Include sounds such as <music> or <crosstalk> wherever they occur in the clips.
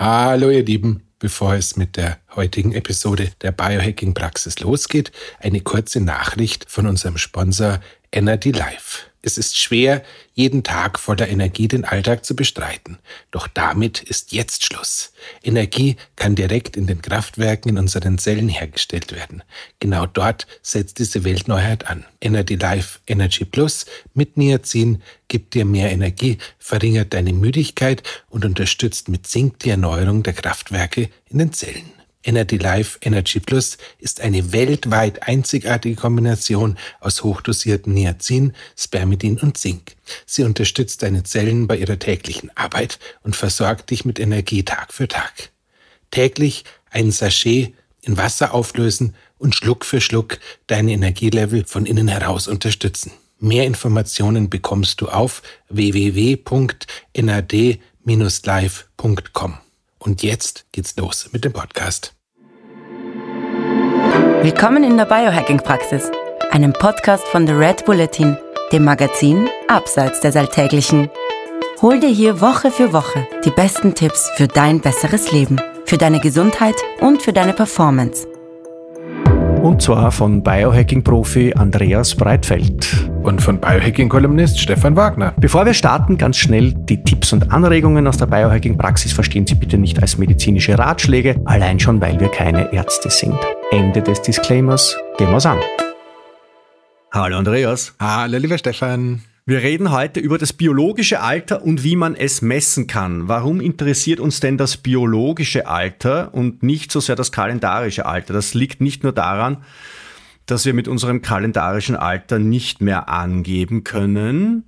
Hallo ihr Lieben, bevor es mit der heutigen Episode der Biohacking Praxis losgeht, eine kurze Nachricht von unserem Sponsor Energy Life. Es ist schwer, jeden Tag voller Energie den Alltag zu bestreiten. Doch damit ist jetzt Schluss. Energie kann direkt in den Kraftwerken in unseren Zellen hergestellt werden. Genau dort setzt diese Weltneuheit an. Energy Life Energy Plus mit Niacin gibt dir mehr Energie, verringert deine Müdigkeit und unterstützt mit Zink die Erneuerung der Kraftwerke in den Zellen. Energy Life Energy Plus ist eine weltweit einzigartige Kombination aus hochdosierten Niacin, Spermidin und Zink. Sie unterstützt deine Zellen bei ihrer täglichen Arbeit und versorgt dich mit Energie Tag für Tag. Täglich ein Sachet in Wasser auflösen und Schluck für Schluck deine Energielevel von innen heraus unterstützen. Mehr Informationen bekommst du auf www.nad-live.com. Und jetzt geht's los mit dem Podcast. Willkommen in der Biohacking-Praxis, einem Podcast von The Red Bulletin, dem Magazin Abseits des Alltäglichen. Hol dir hier Woche für Woche die besten Tipps für dein besseres Leben, für deine Gesundheit und für deine Performance. Und zwar von Biohacking-Profi Andreas Breitfeld und von Biohacking-Kolumnist Stefan Wagner. Bevor wir starten, ganz schnell die Tipps und Anregungen aus der Biohacking-Praxis verstehen Sie bitte nicht als medizinische Ratschläge, allein schon, weil wir keine Ärzte sind. Ende des Disclaimers, gehen wir's an. Hallo Andreas. Hallo lieber Stefan. Wir reden heute über das biologische Alter und wie man es messen kann. Warum interessiert uns denn das biologische Alter und nicht so sehr das kalendarische Alter? Das liegt nicht nur daran, dass wir mit unserem kalendarischen Alter nicht mehr angeben können,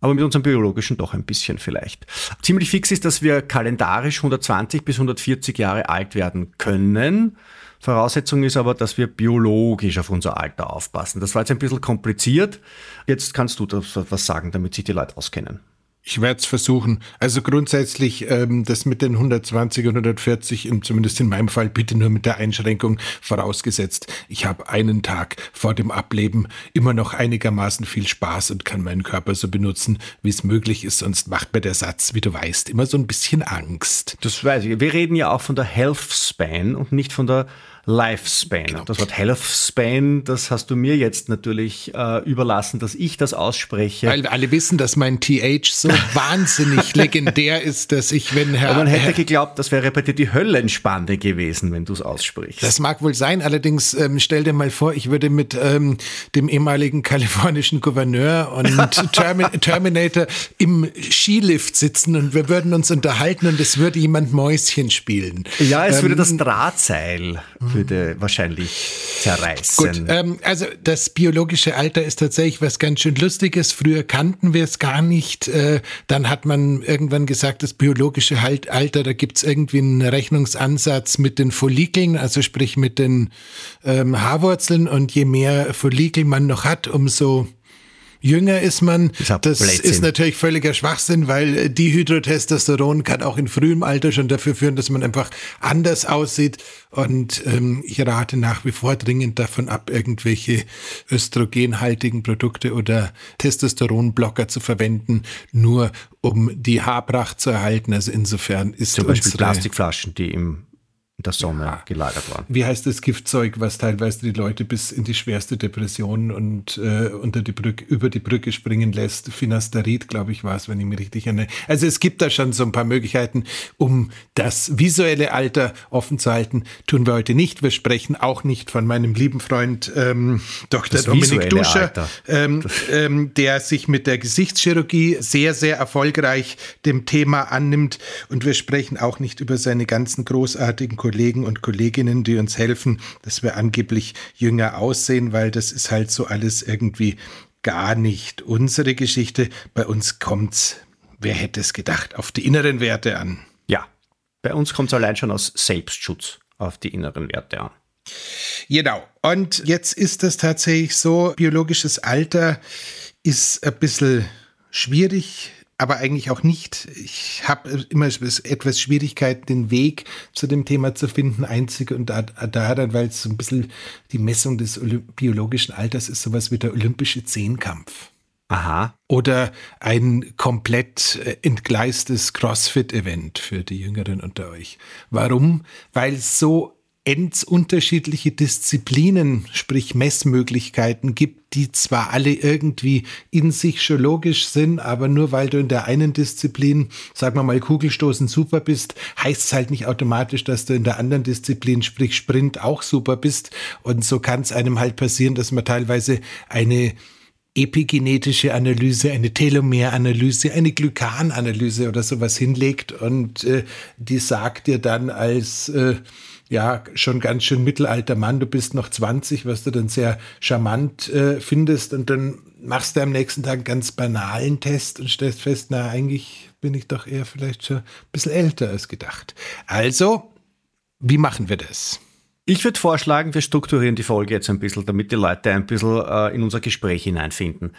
aber mit unserem biologischen doch ein bisschen vielleicht. Ziemlich fix ist, dass wir kalendarisch 120 bis 140 Jahre alt werden können. Voraussetzung ist aber, dass wir biologisch auf unser Alter aufpassen. Das war jetzt ein bisschen kompliziert. Jetzt kannst du was sagen, damit sich die Leute auskennen. Ich werde es versuchen. Also grundsätzlich ähm, das mit den 120 und 140, zumindest in meinem Fall, bitte nur mit der Einschränkung vorausgesetzt. Ich habe einen Tag vor dem Ableben immer noch einigermaßen viel Spaß und kann meinen Körper so benutzen, wie es möglich ist. Sonst macht mir der Satz, wie du weißt, immer so ein bisschen Angst. Das weiß ich. Wir reden ja auch von der Health Span und nicht von der Lifespan. Genau. Das Wort Healthspan, das hast du mir jetzt natürlich äh, überlassen, dass ich das ausspreche. Weil alle wissen, dass mein TH so <laughs> wahnsinnig legendär ist, dass ich, wenn Herr. Aber man hätte Herr, geglaubt, das wäre bei dir die Höllenspanne gewesen, wenn du es aussprichst. Das mag wohl sein, allerdings ähm, stell dir mal vor, ich würde mit ähm, dem ehemaligen kalifornischen Gouverneur und <laughs> Termin Terminator im Skilift sitzen und wir würden uns unterhalten und es würde jemand Mäuschen spielen. Ja, es ähm, würde das Drahtseil würde wahrscheinlich zerreißen. Gut, ähm, also das biologische Alter ist tatsächlich was ganz schön Lustiges. Früher kannten wir es gar nicht. Äh, dann hat man irgendwann gesagt, das biologische Alter, da gibt es irgendwie einen Rechnungsansatz mit den Follikeln, also sprich mit den ähm, Haarwurzeln. Und je mehr Follikel man noch hat, umso jünger ist man. Das ist natürlich völliger Schwachsinn, weil äh, Dihydrotestosteron kann auch in frühem Alter schon dafür führen, dass man einfach anders aussieht. Und ähm, ich rate nach wie vor dringend davon ab, irgendwelche östrogenhaltigen Produkte oder Testosteronblocker zu verwenden, nur um die Haarpracht zu erhalten. Also insofern ist zum Beispiel Plastikflaschen, die im der Sonne ja. gelagert waren. Wie heißt das Giftzeug, was teilweise die Leute bis in die schwerste Depression und äh, unter die Brücke, über die Brücke springen lässt? Finasterid, glaube ich, war es, wenn ich mich richtig erinnere. Also es gibt da schon so ein paar Möglichkeiten, um das visuelle Alter offen zu halten. Tun wir heute nicht. Wir sprechen auch nicht von meinem lieben Freund ähm, Dr. Das Dominik Duscher, ähm, <laughs> ähm, der sich mit der Gesichtschirurgie sehr, sehr erfolgreich dem Thema annimmt. Und wir sprechen auch nicht über seine ganzen großartigen Kollegen Kollegen und Kolleginnen, die uns helfen, dass wir angeblich jünger aussehen, weil das ist halt so alles irgendwie gar nicht unsere Geschichte. Bei uns kommt's, wer hätte es gedacht, auf die inneren Werte an. Ja, bei uns kommt es allein schon aus Selbstschutz auf die inneren Werte an. Genau. Und jetzt ist das tatsächlich so, biologisches Alter ist ein bisschen schwierig aber eigentlich auch nicht. Ich habe immer etwas Schwierigkeiten, den Weg zu dem Thema zu finden, einzig und daran, weil es so ein bisschen die Messung des biologischen Alters ist, sowas wie der olympische Zehnkampf. Aha. Oder ein komplett äh, entgleistes CrossFit-Event für die Jüngeren unter euch. Warum? Weil es so ends unterschiedliche Disziplinen, sprich Messmöglichkeiten gibt, die zwar alle irgendwie in sich schon logisch sind, aber nur weil du in der einen Disziplin, sagen wir mal, Kugelstoßen super bist, heißt es halt nicht automatisch, dass du in der anderen Disziplin, sprich Sprint, auch super bist. Und so kann es einem halt passieren, dass man teilweise eine epigenetische Analyse, eine Telomeranalyse, eine Glykananalyse oder sowas hinlegt und äh, die sagt dir dann als äh, ja schon ganz schön mittelalter Mann, du bist noch 20, was du dann sehr charmant äh, findest und dann machst du am nächsten Tag einen ganz banalen Test und stellst fest, na eigentlich bin ich doch eher vielleicht schon ein bisschen älter als gedacht. Also, wie machen wir das? Ich würde vorschlagen, wir strukturieren die Folge jetzt ein bisschen, damit die Leute ein bisschen äh, in unser Gespräch hineinfinden.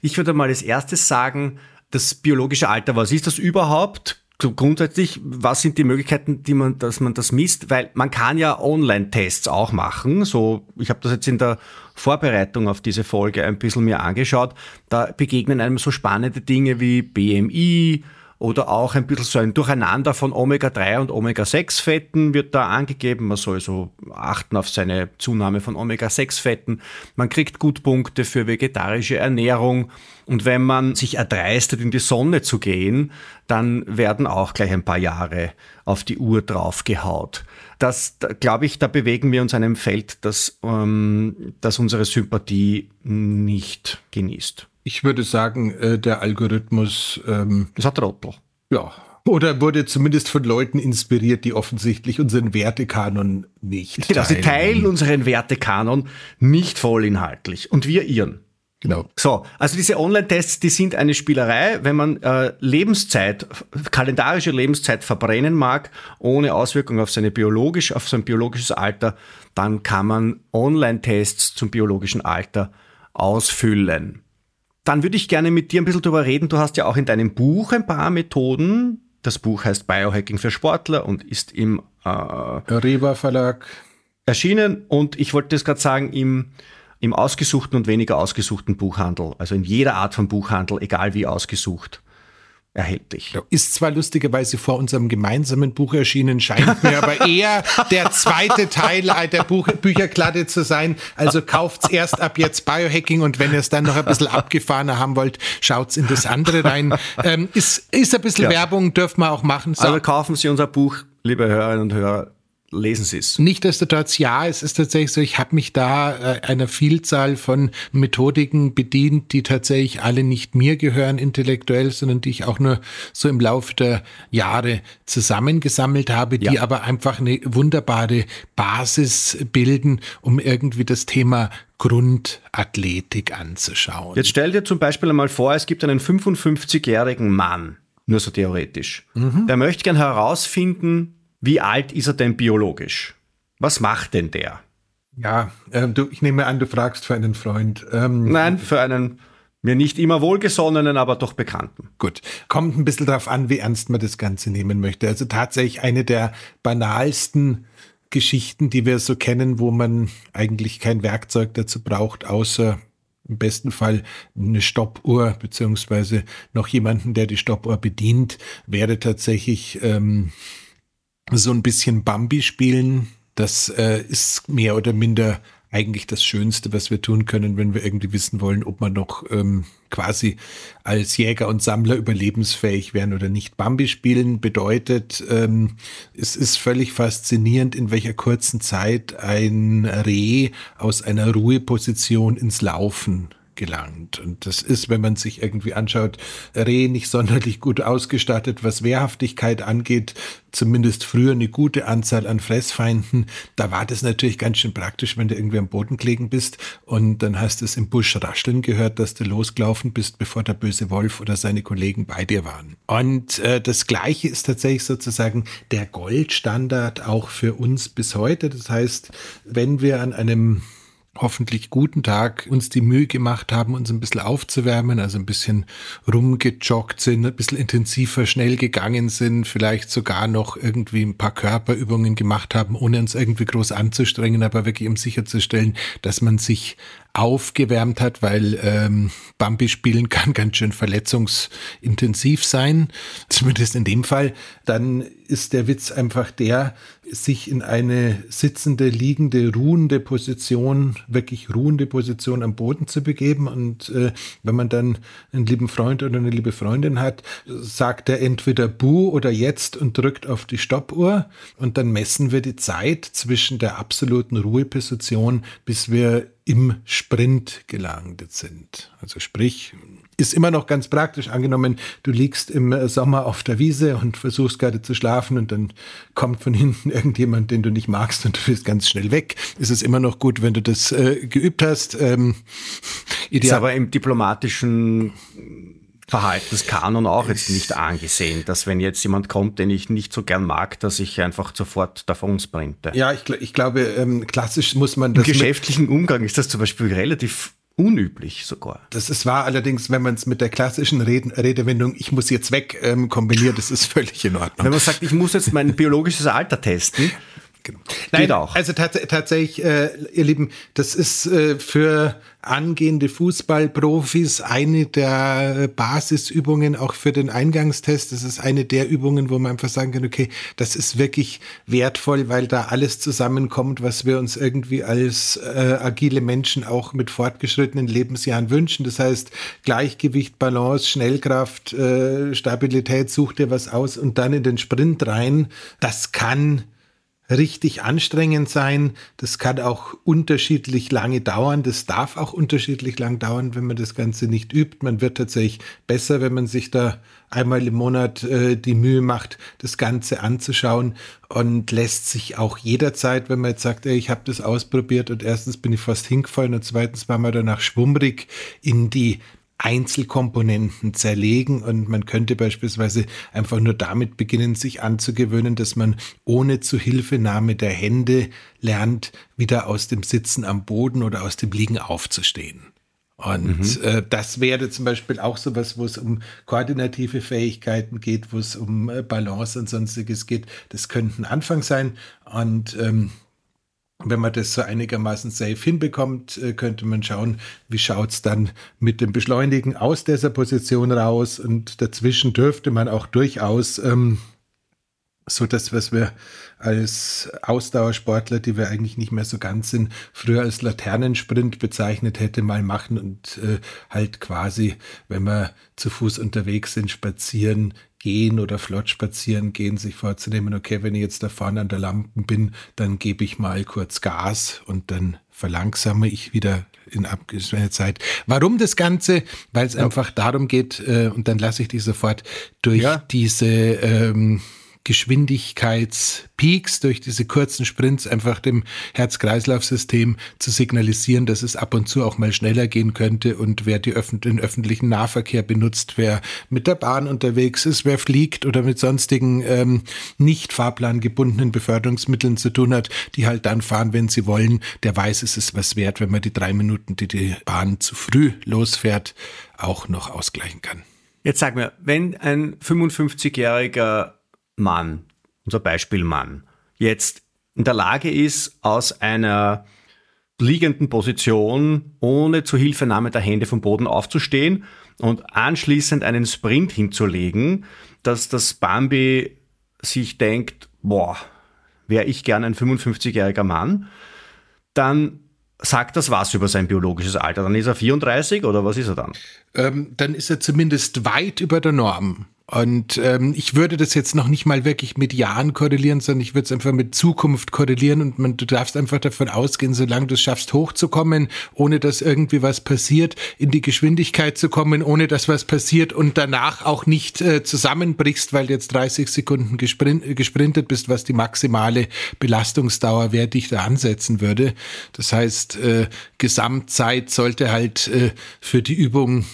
Ich würde mal als erstes sagen, das biologische Alter, was ist das überhaupt? Grundsätzlich, was sind die Möglichkeiten, die man, dass man das misst? Weil man kann ja Online-Tests auch machen. So, ich habe das jetzt in der Vorbereitung auf diese Folge ein bisschen mir angeschaut. Da begegnen einem so spannende Dinge wie BMI, oder auch ein bisschen so ein Durcheinander von Omega-3 und Omega-6-Fetten wird da angegeben. Man soll so achten auf seine Zunahme von Omega-6-Fetten. Man kriegt gut Punkte für vegetarische Ernährung. Und wenn man sich erdreistet, in die Sonne zu gehen, dann werden auch gleich ein paar Jahre auf die Uhr draufgehaut. Das, glaube ich, da bewegen wir uns in einem Feld, das, ähm, das unsere Sympathie nicht genießt. Ich würde sagen, äh, der Algorithmus. Ähm, das hat Trottel. Ja. Oder wurde zumindest von Leuten inspiriert, die offensichtlich unseren Wertekanon nicht genau, teilen. Sie teilen unseren Wertekanon nicht vollinhaltlich und wir ihren. Genau. So, also diese Online-Tests, die sind eine Spielerei, wenn man äh, Lebenszeit, kalendarische Lebenszeit verbrennen mag, ohne Auswirkung auf seine biologisch, auf sein biologisches Alter, dann kann man Online-Tests zum biologischen Alter ausfüllen. Dann würde ich gerne mit dir ein bisschen darüber reden. Du hast ja auch in deinem Buch ein paar Methoden. Das Buch heißt Biohacking für Sportler und ist im äh, Reba Verlag erschienen. Und ich wollte das gerade sagen, im, im ausgesuchten und weniger ausgesuchten Buchhandel. Also in jeder Art von Buchhandel, egal wie ausgesucht erhältlich. Ist zwar lustigerweise vor unserem gemeinsamen Buch erschienen, scheint mir aber <laughs> eher der zweite Teil der Buch Bücherkladde zu sein. Also kauft's erst ab jetzt Biohacking und wenn ihr es dann noch ein bisschen abgefahrener haben wollt, schaut's in das andere rein. Ähm, ist, ist ein bisschen ja. Werbung, dürfen wir auch machen. So. Also kaufen Sie unser Buch, liebe Hörerinnen und Hörer, lesen Sie es. Nichtsdestotrotz, ja, es ist tatsächlich so, ich habe mich da äh, einer Vielzahl von Methodiken bedient, die tatsächlich alle nicht mir gehören intellektuell, sondern die ich auch nur so im Laufe der Jahre zusammengesammelt habe, die ja. aber einfach eine wunderbare Basis bilden, um irgendwie das Thema Grundathletik anzuschauen. Jetzt stell dir zum Beispiel einmal vor, es gibt einen 55-jährigen Mann, nur so theoretisch. Mhm. Der möchte gern herausfinden, wie alt ist er denn biologisch? Was macht denn der? Ja, äh, du, ich nehme an, du fragst für einen Freund. Ähm, Nein, für einen mir nicht immer wohlgesonnenen, aber doch bekannten. Gut. Kommt ein bisschen darauf an, wie ernst man das Ganze nehmen möchte. Also tatsächlich eine der banalsten Geschichten, die wir so kennen, wo man eigentlich kein Werkzeug dazu braucht, außer im besten Fall eine Stoppuhr beziehungsweise noch jemanden, der die Stoppuhr bedient, wäre tatsächlich ähm, so ein bisschen Bambi spielen. Das äh, ist mehr oder minder eigentlich das Schönste, was wir tun können, wenn wir irgendwie wissen wollen, ob man noch ähm, quasi als Jäger und Sammler überlebensfähig wären oder nicht. Bambi spielen bedeutet, ähm, es ist völlig faszinierend, in welcher kurzen Zeit ein Reh aus einer Ruheposition ins Laufen gelangt. Und das ist, wenn man sich irgendwie anschaut, Reh nicht sonderlich gut ausgestattet, was Wehrhaftigkeit angeht, zumindest früher eine gute Anzahl an Fressfeinden. Da war das natürlich ganz schön praktisch, wenn du irgendwie am Boden gelegen bist und dann hast du es im Busch rascheln gehört, dass du losgelaufen bist, bevor der böse Wolf oder seine Kollegen bei dir waren. Und äh, das Gleiche ist tatsächlich sozusagen der Goldstandard auch für uns bis heute. Das heißt, wenn wir an einem hoffentlich guten Tag uns die Mühe gemacht haben, uns ein bisschen aufzuwärmen, also ein bisschen rumgejoggt sind, ein bisschen intensiver schnell gegangen sind, vielleicht sogar noch irgendwie ein paar Körperübungen gemacht haben, ohne uns irgendwie groß anzustrengen, aber wirklich um sicherzustellen, dass man sich aufgewärmt hat, weil ähm, Bambi spielen kann ganz schön verletzungsintensiv sein, <laughs> zumindest in dem Fall, dann ist der Witz einfach der, sich in eine sitzende, liegende, ruhende Position, wirklich ruhende Position am Boden zu begeben. Und äh, wenn man dann einen lieben Freund oder eine liebe Freundin hat, sagt er entweder Bu oder jetzt und drückt auf die Stoppuhr. Und dann messen wir die Zeit zwischen der absoluten Ruheposition, bis wir im Sprint gelandet sind. Also sprich, ist immer noch ganz praktisch. Angenommen, du liegst im Sommer auf der Wiese und versuchst gerade zu schlafen und dann kommt von hinten <laughs> irgendjemand, den du nicht magst und du bist ganz schnell weg. Ist es immer noch gut, wenn du das äh, geübt hast. Ähm, ideal. Ist aber im diplomatischen Verhaltenskanon auch jetzt nicht angesehen, dass wenn jetzt jemand kommt, den ich nicht so gern mag, dass ich einfach sofort davon sprinte. Ja, ich, ich glaube, ähm, klassisch muss man das. Im geschäftlichen Umgang ist das zum Beispiel relativ unüblich sogar. Das ist wahr, allerdings, wenn man es mit der klassischen Reden, Redewendung, ich muss jetzt weg, ähm, kombiniert, das ist völlig in Ordnung. Wenn man sagt, ich muss jetzt mein biologisches Alter testen, Genau. Nein, Geht auch. Also tats tatsächlich, äh, ihr Lieben, das ist äh, für angehende Fußballprofis eine der Basisübungen auch für den Eingangstest. Das ist eine der Übungen, wo man einfach sagen kann, okay, das ist wirklich wertvoll, weil da alles zusammenkommt, was wir uns irgendwie als äh, agile Menschen auch mit fortgeschrittenen Lebensjahren wünschen. Das heißt, Gleichgewicht, Balance, Schnellkraft, äh, Stabilität, such dir was aus und dann in den Sprint rein. Das kann richtig anstrengend sein. Das kann auch unterschiedlich lange dauern. Das darf auch unterschiedlich lang dauern, wenn man das Ganze nicht übt. Man wird tatsächlich besser, wenn man sich da einmal im Monat äh, die Mühe macht, das Ganze anzuschauen und lässt sich auch jederzeit, wenn man jetzt sagt, ey, ich habe das ausprobiert und erstens bin ich fast hingefallen und zweitens war man danach schwummrig in die Einzelkomponenten zerlegen und man könnte beispielsweise einfach nur damit beginnen, sich anzugewöhnen, dass man ohne Zuhilfenahme der Hände lernt, wieder aus dem Sitzen am Boden oder aus dem Liegen aufzustehen. Und mhm. äh, das wäre zum Beispiel auch so was, wo es um koordinative Fähigkeiten geht, wo es um äh, Balance und sonstiges geht. Das könnte ein Anfang sein. Und ähm, wenn man das so einigermaßen safe hinbekommt, äh, könnte man schauen, wie schaut es dann mit dem Beschleunigen aus dieser Position raus. Und dazwischen dürfte man auch durchaus ähm, so das, was wir als Ausdauersportler, die wir eigentlich nicht mehr so ganz sind, früher als Laternensprint bezeichnet hätte, mal machen und äh, halt quasi, wenn wir zu Fuß unterwegs sind, spazieren gehen oder flott spazieren gehen, sich vorzunehmen, okay, wenn ich jetzt da vorne an der Lampe bin, dann gebe ich mal kurz Gas und dann verlangsame ich wieder in abgeschwächter Zeit. Warum das Ganze? Weil es ja. einfach darum geht, äh, und dann lasse ich die sofort durch ja. diese ähm, Geschwindigkeitspeaks, durch diese kurzen Sprints einfach dem Herz-Kreislauf-System zu signalisieren, dass es ab und zu auch mal schneller gehen könnte und wer die öff den öffentlichen Nahverkehr benutzt, wer mit der Bahn unterwegs ist, wer fliegt oder mit sonstigen ähm, nicht fahrplangebundenen Beförderungsmitteln zu tun hat, die halt dann fahren, wenn sie wollen, der weiß, es ist was wert, wenn man die drei Minuten, die die Bahn zu früh losfährt, auch noch ausgleichen kann. Jetzt sag mir, wenn ein 55-jähriger Mann, unser Beispiel Mann, jetzt in der Lage ist, aus einer liegenden Position ohne Zuhilfenahme der Hände vom Boden aufzustehen und anschließend einen Sprint hinzulegen, dass das Bambi sich denkt, boah, wäre ich gern ein 55-jähriger Mann, dann sagt das was über sein biologisches Alter. Dann ist er 34 oder was ist er dann? Ähm, dann ist er zumindest weit über der Norm. Und ähm, ich würde das jetzt noch nicht mal wirklich mit Jahren korrelieren, sondern ich würde es einfach mit Zukunft korrelieren und man, du darfst einfach davon ausgehen, solange du es schaffst, hochzukommen, ohne dass irgendwie was passiert, in die Geschwindigkeit zu kommen, ohne dass was passiert und danach auch nicht äh, zusammenbrichst, weil du jetzt 30 Sekunden gesprint, gesprintet bist, was die maximale Belastungsdauer wäre, die ich da ansetzen würde. Das heißt, äh, Gesamtzeit sollte halt äh, für die Übung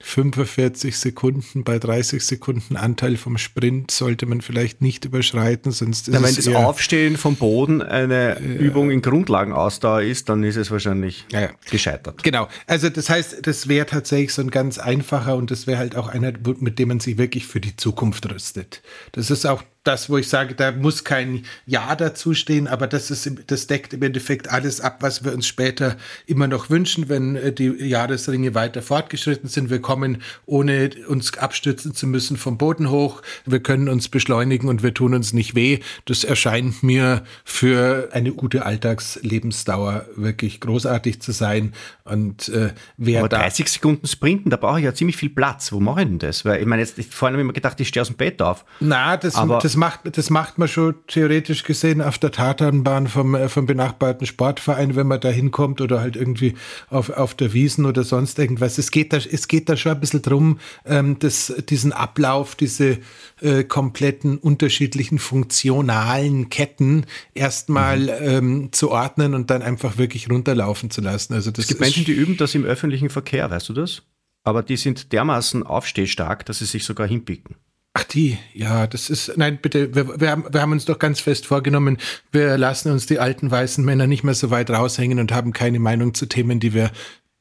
45 Sekunden bei 30 Sekunden Anteil vom Sprint sollte man vielleicht nicht überschreiten, sonst ist Na, Wenn das Aufstehen vom Boden eine äh, Übung in Grundlagenausdauer ist, dann ist es wahrscheinlich ja, gescheitert. Genau. Also das heißt, das wäre tatsächlich so ein ganz einfacher und das wäre halt auch einer, mit dem man sich wirklich für die Zukunft rüstet. Das ist auch das, wo ich sage, da muss kein Ja dazu stehen, aber das ist, das deckt im Endeffekt alles ab, was wir uns später immer noch wünschen, wenn äh, die Jahresringe weiter fortgeschritten sind. Wir kommen, ohne uns abstützen zu müssen, vom Boden hoch. Wir können uns beschleunigen und wir tun uns nicht weh. Das erscheint mir für eine gute Alltagslebensdauer wirklich großartig zu sein. Und äh, wer aber 30 Sekunden Sprinten, da brauche ich ja ziemlich viel Platz. Wo mache ich denn das? Weil ich meine, jetzt vorhin habe ich mir gedacht, ich stehe aus dem Bett auf. Na, das, aber das, macht, das macht man schon theoretisch gesehen auf der Tatanbahn vom, äh, vom benachbarten Sportverein, wenn man da hinkommt oder halt irgendwie auf, auf der Wiesen oder sonst irgendwas. Es geht da, es geht da schon ein bisschen drum, ähm, das, diesen Ablauf, diese äh, kompletten unterschiedlichen funktionalen Ketten erstmal mhm. ähm, zu ordnen und dann einfach wirklich runterlaufen zu lassen. Also das es gibt Menschen, die üben das im öffentlichen Verkehr, weißt du das? Aber die sind dermaßen aufstehstark, dass sie sich sogar hinpicken. Ach die, ja, das ist, nein, bitte, wir, wir, haben, wir haben uns doch ganz fest vorgenommen, wir lassen uns die alten weißen Männer nicht mehr so weit raushängen und haben keine Meinung zu Themen, die wir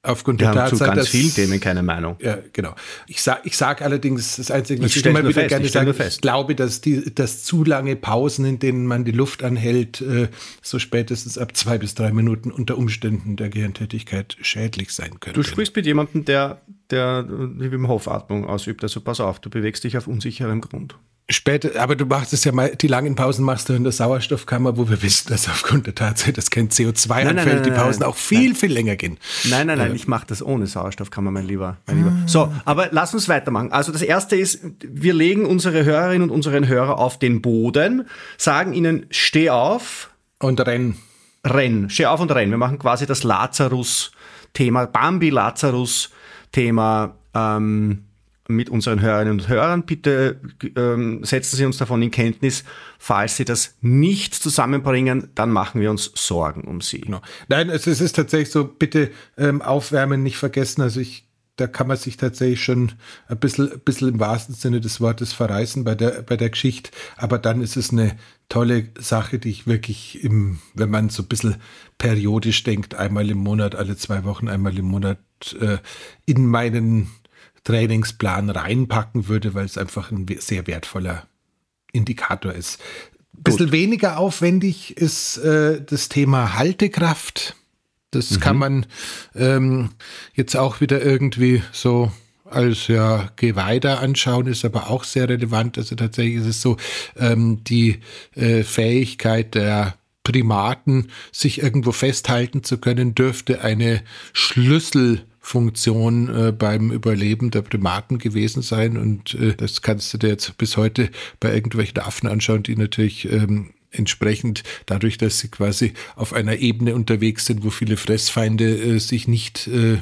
aufgrund wir der Tatsache, zu ganz dass, vielen Themen keine Meinung. Ja, genau. Ich sage ich sag allerdings, das Einzige, was ich, ich immer wieder fest, gerne ich sage, ich glaube, dass, die, dass zu lange Pausen, in denen man die Luft anhält, äh, so spätestens ab zwei bis drei Minuten unter Umständen der Gehirntätigkeit schädlich sein können. Du sprichst mit jemandem, der, der die Wim Hof Atmung ausübt, also pass auf, du bewegst dich auf unsicherem Grund. Später, aber du machst es ja mal, die langen Pausen machst du in der Sauerstoffkammer, wo wir wissen, dass aufgrund der Tatsache, dass kein CO2 nein, anfällt, nein, nein, die Pausen auch viel, viel länger gehen. Nein, nein, nein, äh, ich mache das ohne Sauerstoffkammer, mein Lieber, mein Lieber. Ah. So, aber lass uns weitermachen. Also das erste ist, wir legen unsere Hörerinnen und unseren Hörer auf den Boden, sagen ihnen, steh auf. Und renn. Renn, steh auf und renn. Wir machen quasi das Lazarus-Thema, Bambi-Lazarus-Thema, ähm, mit unseren Hörerinnen und Hörern. Bitte ähm, setzen Sie uns davon in Kenntnis. Falls Sie das nicht zusammenbringen, dann machen wir uns Sorgen um Sie. Genau. Nein, also es ist tatsächlich so, bitte ähm, aufwärmen nicht vergessen. Also ich da kann man sich tatsächlich schon ein bisschen, ein bisschen im wahrsten Sinne des Wortes verreißen bei der, bei der Geschichte. Aber dann ist es eine tolle Sache, die ich wirklich im, wenn man so ein bisschen periodisch denkt, einmal im Monat, alle zwei Wochen, einmal im Monat äh, in meinen Trainingsplan reinpacken würde, weil es einfach ein sehr wertvoller Indikator ist. Ein bisschen weniger aufwendig ist äh, das Thema Haltekraft. Das mhm. kann man ähm, jetzt auch wieder irgendwie so als ja Geweihter anschauen, ist aber auch sehr relevant. Also tatsächlich ist es so, ähm, die äh, Fähigkeit der Primaten, sich irgendwo festhalten zu können, dürfte eine Schlüssel Funktion äh, beim Überleben der Primaten gewesen sein. Und äh, das kannst du dir jetzt bis heute bei irgendwelchen Affen anschauen, die natürlich ähm, entsprechend dadurch, dass sie quasi auf einer Ebene unterwegs sind, wo viele Fressfeinde äh, sich nicht äh,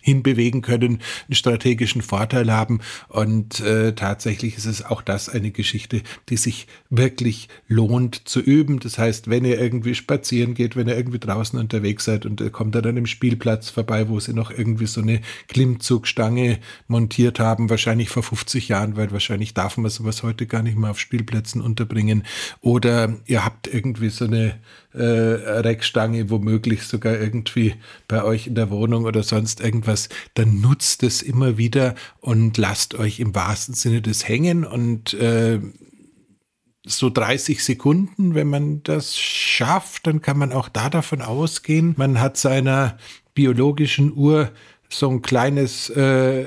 hinbewegen können, einen strategischen Vorteil haben. Und äh, tatsächlich ist es auch das eine Geschichte, die sich wirklich lohnt zu üben. Das heißt, wenn ihr irgendwie spazieren geht, wenn ihr irgendwie draußen unterwegs seid und ihr kommt an einem Spielplatz vorbei, wo sie noch irgendwie so eine Klimmzugstange montiert haben, wahrscheinlich vor 50 Jahren, weil wahrscheinlich darf man sowas heute gar nicht mehr auf Spielplätzen unterbringen. Oder ihr habt irgendwie so eine äh, Reckstange, womöglich sogar irgendwie bei euch in der Wohnung oder sonst irgendwas, dann nutzt es immer wieder und lasst euch im wahrsten Sinne des hängen und äh, so 30 Sekunden, wenn man das schafft, dann kann man auch da davon ausgehen, man hat seiner biologischen Uhr so ein kleines äh,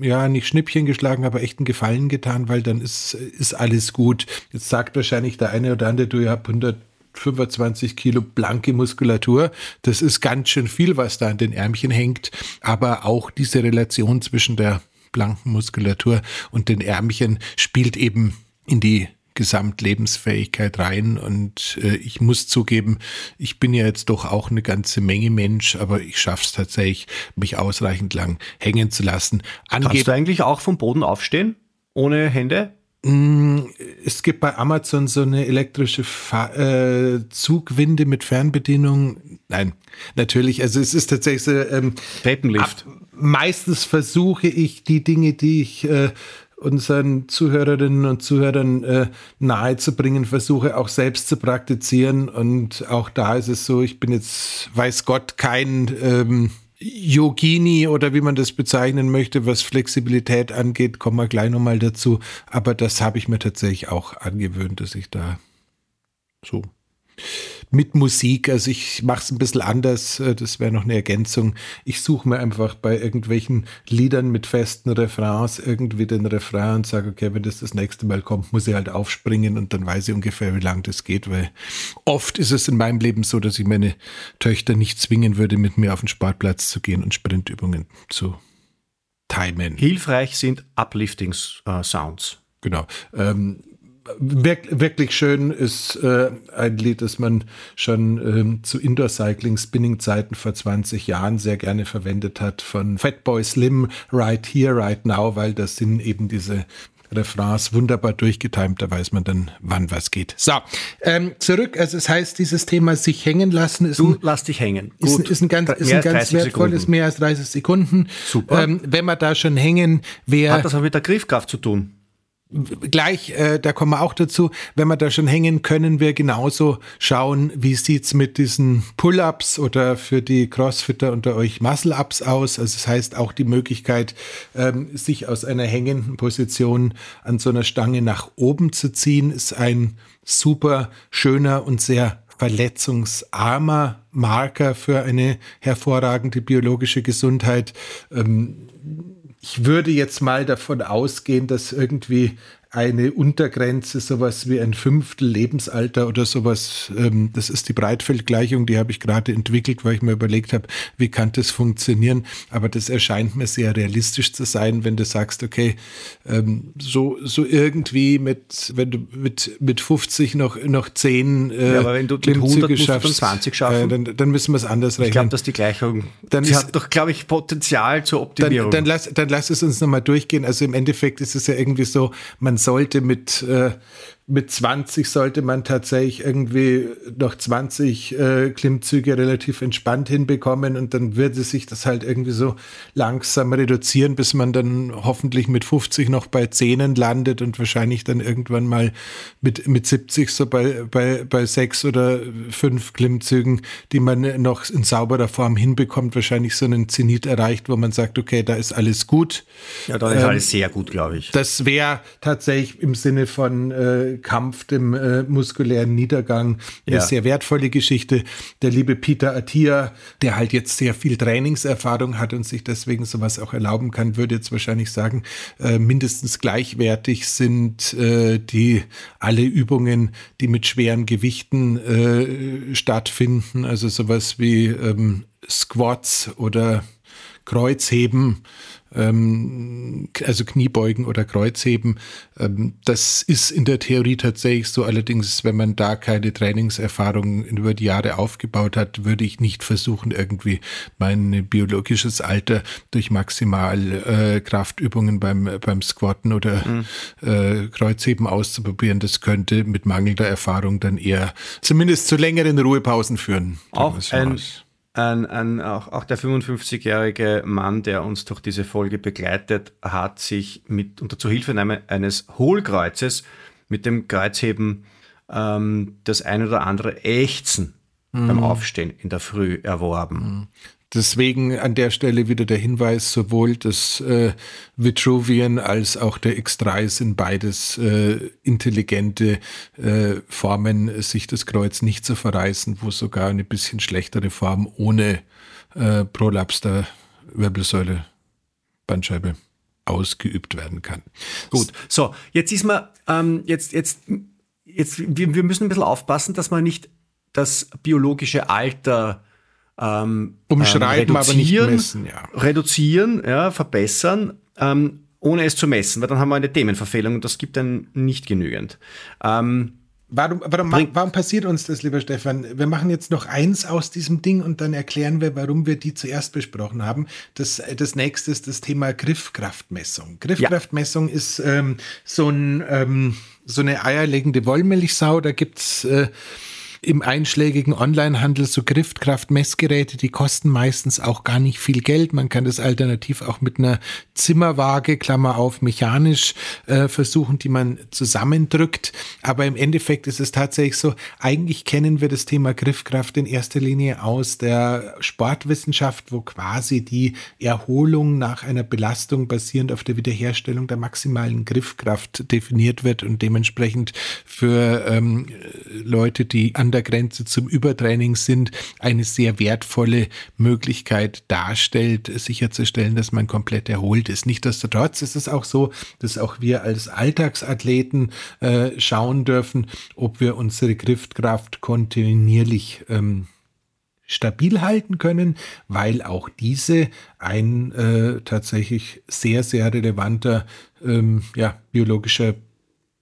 ja, nicht Schnippchen geschlagen, aber echt einen Gefallen getan, weil dann ist, ist alles gut. Jetzt sagt wahrscheinlich der eine oder andere, du, ihr habt 100 25 Kilo blanke Muskulatur. Das ist ganz schön viel, was da an den Ärmchen hängt. Aber auch diese Relation zwischen der blanken Muskulatur und den Ärmchen spielt eben in die Gesamtlebensfähigkeit rein. Und äh, ich muss zugeben, ich bin ja jetzt doch auch eine ganze Menge Mensch, aber ich schaffe es tatsächlich, mich ausreichend lang hängen zu lassen. Ange Kannst du eigentlich auch vom Boden aufstehen? Ohne Hände? Mm, es gibt bei Amazon so eine elektrische Fa äh, Zugwinde mit Fernbedienung. Nein, natürlich. Also es ist tatsächlich so. Ähm, Treppenlift. meistens versuche ich die Dinge, die ich äh, unseren Zuhörerinnen und Zuhörern äh, nahezubringen, versuche auch selbst zu praktizieren. Und auch da ist es so, ich bin jetzt, weiß Gott, kein ähm, Yogini oder wie man das bezeichnen möchte, was Flexibilität angeht, kommen wir gleich nochmal dazu. Aber das habe ich mir tatsächlich auch angewöhnt, dass ich da so mit Musik. Also ich mache es ein bisschen anders. Äh, das wäre noch eine Ergänzung. Ich suche mir einfach bei irgendwelchen Liedern mit festen Refrains irgendwie den Refrain und sage, okay, wenn das das nächste Mal kommt, muss ich halt aufspringen und dann weiß ich ungefähr, wie lang das geht, weil oft ist es in meinem Leben so, dass ich meine Töchter nicht zwingen würde, mit mir auf den Sportplatz zu gehen und Sprintübungen zu timen. Hilfreich sind Uplifting-Sounds. Äh, genau. Ähm, wirklich schön ist äh, ein Lied, das man schon ähm, zu Indoor-Cycling-Spinning-Zeiten vor 20 Jahren sehr gerne verwendet hat, von Fatboy Slim, Right Here, Right Now, weil das sind eben diese Refrains wunderbar durchgetimt, da weiß man dann, wann was geht. So, ähm, zurück, also es heißt, dieses Thema sich hängen lassen ist du ein, lass dich hängen. Ist, Gut. ist ein ganz, ist ein ganz wertvolles, mehr als 30 Sekunden. Super. Ähm, wenn man da schon hängen, wer... Hat das auch mit der Griffkraft zu tun? Gleich, äh, da kommen wir auch dazu, wenn wir da schon hängen, können wir genauso schauen, wie sieht's mit diesen Pull-ups oder für die Crossfitter unter euch Muscle-ups aus. Also das heißt auch die Möglichkeit, ähm, sich aus einer hängenden Position an so einer Stange nach oben zu ziehen, ist ein super schöner und sehr verletzungsarmer Marker für eine hervorragende biologische Gesundheit. Ähm, ich würde jetzt mal davon ausgehen, dass irgendwie eine Untergrenze, sowas wie ein Fünftel Lebensalter oder sowas. Ähm, das ist die Breitfeldgleichung, die habe ich gerade entwickelt, weil ich mir überlegt habe, wie kann das funktionieren. Aber das erscheint mir sehr realistisch zu sein, wenn du sagst, okay, ähm, so, so irgendwie mit, wenn du mit, mit 50 noch, noch 10 äh, ja, aber wenn du mit 100 schaffst, 20 schaffen, äh, dann, dann müssen wir es anders rechnen. Ich glaube, dass die Gleichung, dann sie ist, hat doch, glaube ich, Potenzial zur Optimierung. Dann, dann, lass, dann lass es uns nochmal durchgehen. Also im Endeffekt ist es ja irgendwie so, man sollte mit äh, mit 20 sollte man tatsächlich irgendwie noch 20 äh, Klimmzüge relativ entspannt hinbekommen und dann würde sich das halt irgendwie so langsam reduzieren, bis man dann hoffentlich mit 50 noch bei 10 landet und wahrscheinlich dann irgendwann mal mit, mit 70 so bei, bei, bei 6 oder 5 Klimmzügen, die man noch in sauberer Form hinbekommt, wahrscheinlich so einen Zenit erreicht, wo man sagt, okay, da ist alles gut. Ja, da ist ähm, alles sehr gut, glaube ich. Das wäre tatsächlich im Sinne von äh, Kampf, dem äh, muskulären Niedergang. Eine ja. sehr wertvolle Geschichte. Der liebe Peter Attia, der halt jetzt sehr viel Trainingserfahrung hat und sich deswegen sowas auch erlauben kann, würde jetzt wahrscheinlich sagen, äh, mindestens gleichwertig sind äh, die alle Übungen, die mit schweren Gewichten äh, stattfinden. Also sowas wie ähm, Squats oder Kreuzheben ähm, also Kniebeugen oder Kreuzheben. Ähm, das ist in der Theorie tatsächlich so. Allerdings, wenn man da keine Trainingserfahrung über die Jahre aufgebaut hat, würde ich nicht versuchen, irgendwie mein biologisches Alter durch Maximalkraftübungen äh, beim, beim Squatten oder mhm. äh, Kreuzheben auszuprobieren. Das könnte mit mangelnder Erfahrung dann eher zumindest zu längeren Ruhepausen führen. Auch ein, ein, ein, auch, auch der 55-jährige Mann, der uns durch diese Folge begleitet, hat sich mit unter Zuhilfenahme eines Hohlkreuzes mit dem Kreuzheben ähm, das ein oder andere Ächzen mhm. beim Aufstehen in der Früh erworben. Deswegen an der Stelle wieder der Hinweis, sowohl das äh, Vitruvian als auch der X3 sind beides äh, intelligente äh, Formen, sich das Kreuz nicht zu verreißen, wo sogar eine bisschen schlechtere Form ohne äh, Prolaps der Wirbelsäule, Bandscheibe ausgeübt werden kann. Gut, so, jetzt ist man, ähm, jetzt, jetzt, jetzt, wir, wir müssen ein bisschen aufpassen, dass man nicht das biologische Alter ähm, Umschreiben, aber nicht messen. Ja. Reduzieren, ja, verbessern, ähm, ohne es zu messen, weil dann haben wir eine Themenverfehlung und das gibt dann nicht genügend. Ähm, Warum, warum, warum, passiert uns das, lieber Stefan? Wir machen jetzt noch eins aus diesem Ding und dann erklären wir, warum wir die zuerst besprochen haben. Das, das nächste ist das Thema Griffkraftmessung. Griffkraftmessung ja. ist ähm, so, ein, ähm, so eine eierlegende Wollmilchsau. Da gibt's äh, im einschlägigen Onlinehandel so Griffkraft-Messgeräte, die kosten meistens auch gar nicht viel Geld. Man kann das alternativ auch mit einer Zimmerwaage, Klammer auf, mechanisch äh, versuchen, die man zusammendrückt. Aber im Endeffekt ist es tatsächlich so, eigentlich kennen wir das Thema Griffkraft in erster Linie aus der Sportwissenschaft, wo quasi die Erholung nach einer Belastung basierend auf der Wiederherstellung der maximalen Griffkraft definiert wird und dementsprechend für ähm, Leute, die an der Grenze zum Übertraining sind, eine sehr wertvolle Möglichkeit darstellt, sicherzustellen, dass man komplett erholt ist. Nichtsdestotrotz ist es auch so, dass auch wir als Alltagsathleten äh, schauen dürfen, ob wir unsere Griffkraft kontinuierlich ähm, stabil halten können, weil auch diese ein äh, tatsächlich sehr, sehr relevanter ähm, ja, biologischer